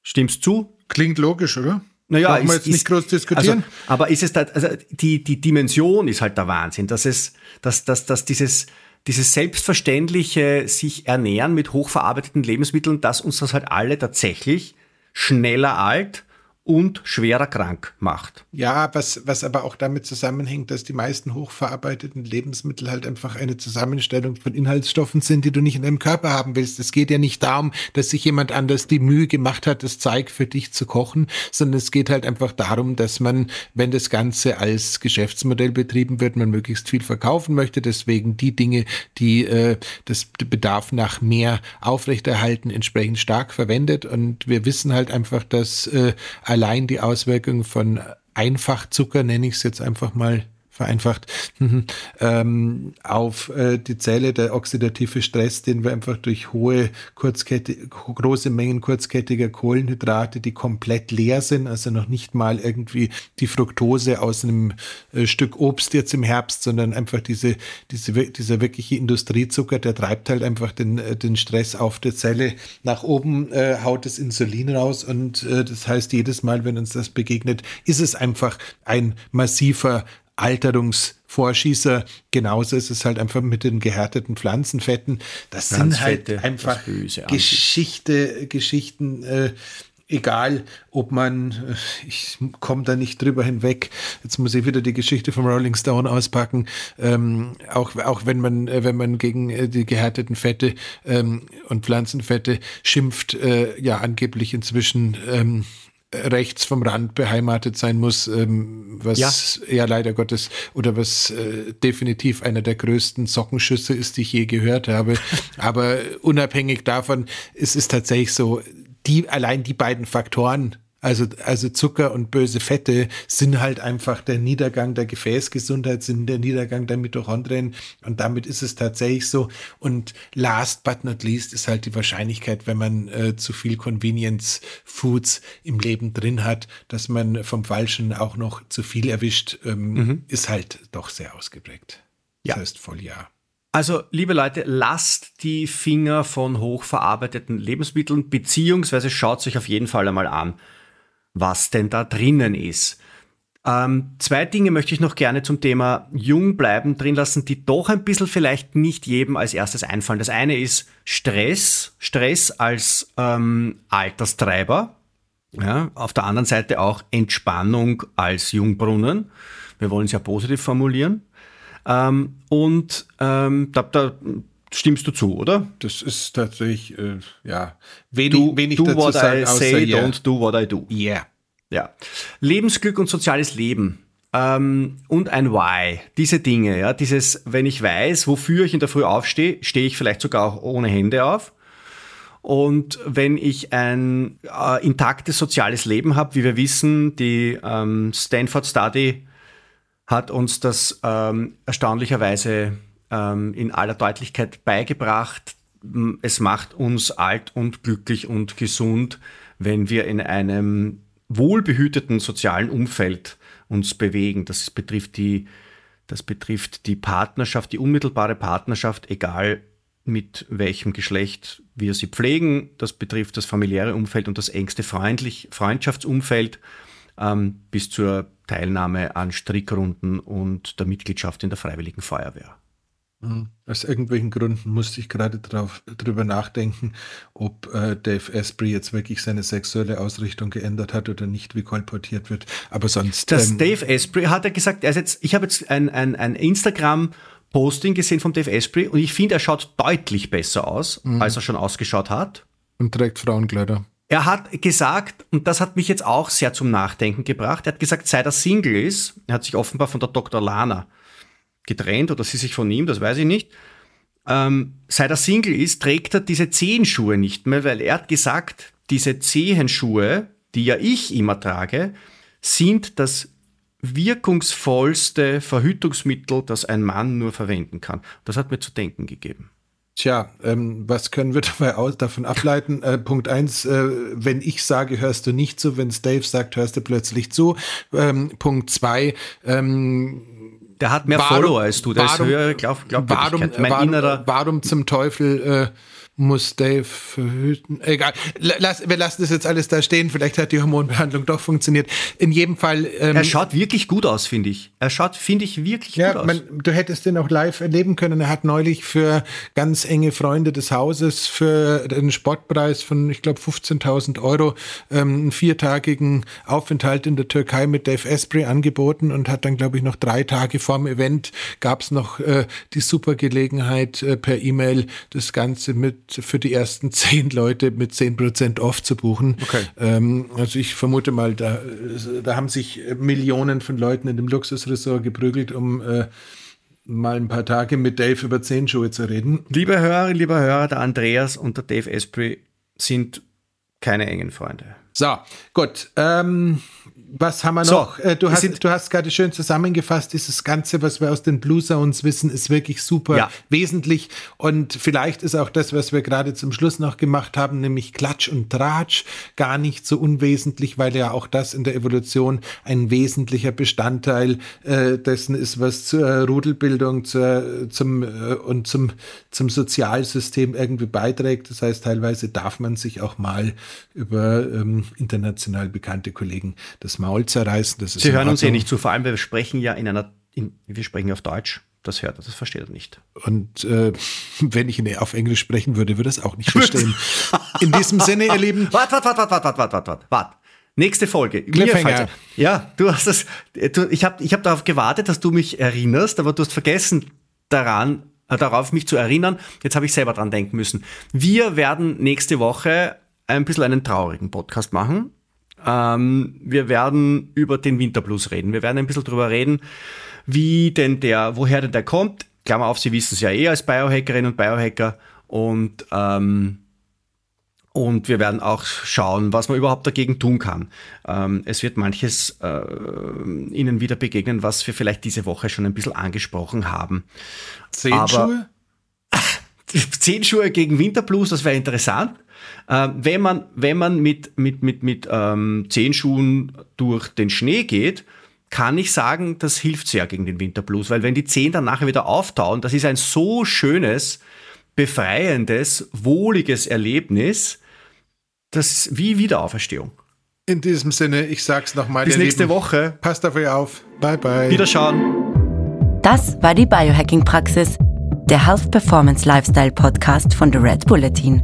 Stimmst zu? Klingt logisch, oder? Naja, Brauchen wir jetzt ist, nicht groß diskutieren. Also, aber ist es da, also die, die Dimension ist halt der Wahnsinn, dass es, dass, dass, dass dieses, dieses selbstverständliche sich ernähren mit hochverarbeiteten Lebensmitteln, dass uns das halt alle tatsächlich schneller alt und schwerer krank macht. Ja, was, was aber auch damit zusammenhängt, dass die meisten hochverarbeiteten Lebensmittel halt einfach eine Zusammenstellung von Inhaltsstoffen sind, die du nicht in deinem Körper haben willst. Es geht ja nicht darum, dass sich jemand anders die Mühe gemacht hat, das Zeug für dich zu kochen, sondern es geht halt einfach darum, dass man, wenn das Ganze als Geschäftsmodell betrieben wird, man möglichst viel verkaufen möchte. Deswegen die Dinge, die äh, das Bedarf nach mehr aufrechterhalten, entsprechend stark verwendet. Und wir wissen halt einfach, dass äh, allein die Auswirkungen von Einfachzucker, nenne ich es jetzt einfach mal vereinfacht, <laughs> ähm, auf äh, die Zelle, der oxidative Stress, den wir einfach durch hohe Kurzkette, große Mengen kurzkettiger Kohlenhydrate, die komplett leer sind, also noch nicht mal irgendwie die Fructose aus einem äh, Stück Obst jetzt im Herbst, sondern einfach diese, diese, dieser wirkliche Industriezucker, der treibt halt einfach den, äh, den Stress auf der Zelle. Nach oben, äh, haut das Insulin raus und äh, das heißt, jedes Mal, wenn uns das begegnet, ist es einfach ein massiver Alterungsvorschießer. Genauso ist es halt einfach mit den gehärteten Pflanzenfetten. Das sind halt einfach Geschichte, Geschichten, äh, egal ob man, äh, ich komme da nicht drüber hinweg, jetzt muss ich wieder die Geschichte vom Rolling Stone auspacken, ähm, auch, auch wenn man, äh, wenn man gegen äh, die gehärteten Fette ähm, und Pflanzenfette schimpft, äh, ja angeblich inzwischen ähm, rechts vom Rand beheimatet sein muss, ähm, was ja. ja. leider Gottes oder was äh, definitiv einer der größten Sockenschüsse ist, die ich je gehört habe. <laughs> Aber unabhängig davon ist es tatsächlich so, die allein die beiden Faktoren also, also Zucker und böse Fette sind halt einfach der Niedergang der Gefäßgesundheit, sind der Niedergang der Mitochondrien und damit ist es tatsächlich so. Und last but not least ist halt die Wahrscheinlichkeit, wenn man äh, zu viel Convenience Foods im Leben drin hat, dass man vom Falschen auch noch zu viel erwischt, ähm, mhm. ist halt doch sehr ausgeprägt. Ja. Das heißt voll ja. Also, liebe Leute, lasst die Finger von hochverarbeiteten Lebensmitteln, beziehungsweise schaut sich auf jeden Fall einmal an was denn da drinnen ist. Ähm, zwei Dinge möchte ich noch gerne zum Thema jung bleiben drin lassen, die doch ein bisschen vielleicht nicht jedem als erstes einfallen. Das eine ist Stress, Stress als ähm, Alterstreiber. Ja, auf der anderen Seite auch Entspannung als Jungbrunnen. Wir wollen es ja positiv formulieren. Ähm, und ähm, da, da stimmst du zu, oder? Das ist tatsächlich, äh, ja, wenig, do, wenig do dazu what sagen, I say, yeah. don't do what I do. Yeah. Ja. Lebensglück und soziales Leben. Ähm, und ein Why. Diese Dinge, ja, dieses, wenn ich weiß, wofür ich in der Früh aufstehe, stehe ich vielleicht sogar auch ohne Hände auf. Und wenn ich ein äh, intaktes soziales Leben habe, wie wir wissen, die ähm, Stanford Study hat uns das ähm, erstaunlicherweise ähm, in aller Deutlichkeit beigebracht. Es macht uns alt und glücklich und gesund, wenn wir in einem wohlbehüteten sozialen Umfeld uns bewegen. Das betrifft die, das betrifft die Partnerschaft, die unmittelbare Partnerschaft, egal mit welchem Geschlecht wir sie pflegen. Das betrifft das familiäre Umfeld und das engste Freundlich Freundschaftsumfeld ähm, bis zur Teilnahme an Strickrunden und der Mitgliedschaft in der Freiwilligen Feuerwehr. Mhm. Aus irgendwelchen Gründen musste ich gerade drüber nachdenken, ob äh, Dave Asprey jetzt wirklich seine sexuelle Ausrichtung geändert hat oder nicht, wie kolportiert wird. Aber sonst. Das ähm, Dave Asprey hat er gesagt, er jetzt, ich habe jetzt ein, ein, ein Instagram Posting gesehen von Dave Asprey und ich finde, er schaut deutlich besser aus, mhm. als er schon ausgeschaut hat. Und trägt Frauenkleider. Er hat gesagt, und das hat mich jetzt auch sehr zum Nachdenken gebracht, er hat gesagt, seit er Single ist, er hat sich offenbar von der Dr. Lana getrennt oder sie sich von ihm, das weiß ich nicht. Ähm, seit er Single ist, trägt er diese Zehenschuhe nicht mehr, weil er hat gesagt, diese Zehenschuhe, die ja ich immer trage, sind das wirkungsvollste Verhütungsmittel, das ein Mann nur verwenden kann. Das hat mir zu denken gegeben. Tja, ähm, was können wir <laughs> dabei aus, davon ableiten? Äh, Punkt eins, äh, wenn ich sage, hörst du nicht zu, wenn Dave sagt, hörst du plötzlich zu. Ähm, Punkt zwei, ähm, der hat mehr warum, Follower als du, der warum, ist höhere Glaub, Glaubwürdigkeit. Warum, mein warum, warum zum Teufel äh, muss Dave verhüten. Egal. Lass, wir lassen das jetzt alles da stehen. Vielleicht hat die Hormonbehandlung doch funktioniert. In jedem Fall. Ähm, er schaut wirklich gut aus, finde ich. Er schaut, finde ich, wirklich ja, gut man, aus. Du hättest den auch live erleben können. Er hat neulich für ganz enge Freunde des Hauses für einen Sportpreis von, ich glaube, 15.000 Euro ähm, einen viertagigen Aufenthalt in der Türkei mit Dave Asprey angeboten und hat dann, glaube ich, noch drei Tage vorm Event gab es noch äh, die super Gelegenheit, äh, per E-Mail das Ganze mit für die ersten <laughs> zehn Leute mit zehn Prozent off zu buchen. Okay. Ähm, also ich vermute mal, da, da haben sich Millionen von Leuten in dem Luxusressort geprügelt, um äh, mal ein paar Tage mit Dave über Zehenschuhe zu reden. Liebe Hörer, lieber Hörer, der Andreas und der Dave Esprit sind keine engen Freunde. So, gut. Ähm, was haben wir noch? So, äh, du, hast, du hast gerade schön zusammengefasst, dieses Ganze, was wir aus den Blue Zones wissen, ist wirklich super ja. wesentlich. Und vielleicht ist auch das, was wir gerade zum Schluss noch gemacht haben, nämlich Klatsch und Tratsch, gar nicht so unwesentlich, weil ja auch das in der Evolution ein wesentlicher Bestandteil äh, dessen ist, was zur Rudelbildung zur, zum, äh, und zum, zum Sozialsystem irgendwie beiträgt. Das heißt, teilweise darf man sich auch mal über ähm, international bekannte Kollegen das Maul zerreißen. Sie hören uns eh nicht zu, vor allem wir sprechen ja in einer, in, wir sprechen auf Deutsch. Das hört er, das versteht er nicht. Und äh, <laughs> wenn ich auf Englisch sprechen würde, würde er es auch nicht verstehen. in diesem Sinne, ihr Lieben. <laughs> Warte, warte, warte, warte, warte, warte, warte, warte. Nächste Folge. Cliffhanger. Ja, du hast das. Du, ich habe ich hab darauf gewartet, dass du mich erinnerst, aber du hast vergessen daran, äh, darauf mich zu erinnern. Jetzt habe ich selber dran denken müssen. Wir werden nächste Woche ein bisschen einen traurigen Podcast machen. Ähm, wir werden über den Winterblues reden. Wir werden ein bisschen drüber reden, wie denn der, woher denn der kommt. Klammer auf, Sie wissen es ja eh als Biohackerin und Biohacker. Und, ähm, und wir werden auch schauen, was man überhaupt dagegen tun kann. Ähm, es wird manches äh, Ihnen wieder begegnen, was wir vielleicht diese Woche schon ein bisschen angesprochen haben. Zehenschuhe? <laughs> Zehenschuhe gegen Winterblues, das wäre interessant. Äh, wenn man, wenn man mit, mit, mit, mit ähm, Zehenschuhen durch den Schnee geht, kann ich sagen, das hilft sehr gegen den Winterblues, weil wenn die Zehen dann nachher wieder auftauen, das ist ein so schönes, befreiendes, wohliges Erlebnis, das ist wie Wiederauferstehung. In diesem Sinne, ich sag's nochmal. Bis nächste Lieben. Woche. Passt auf euch auf. Bye, bye. Wiederschauen. Das war die Biohacking-Praxis, der Health Performance Lifestyle Podcast von The Red Bulletin.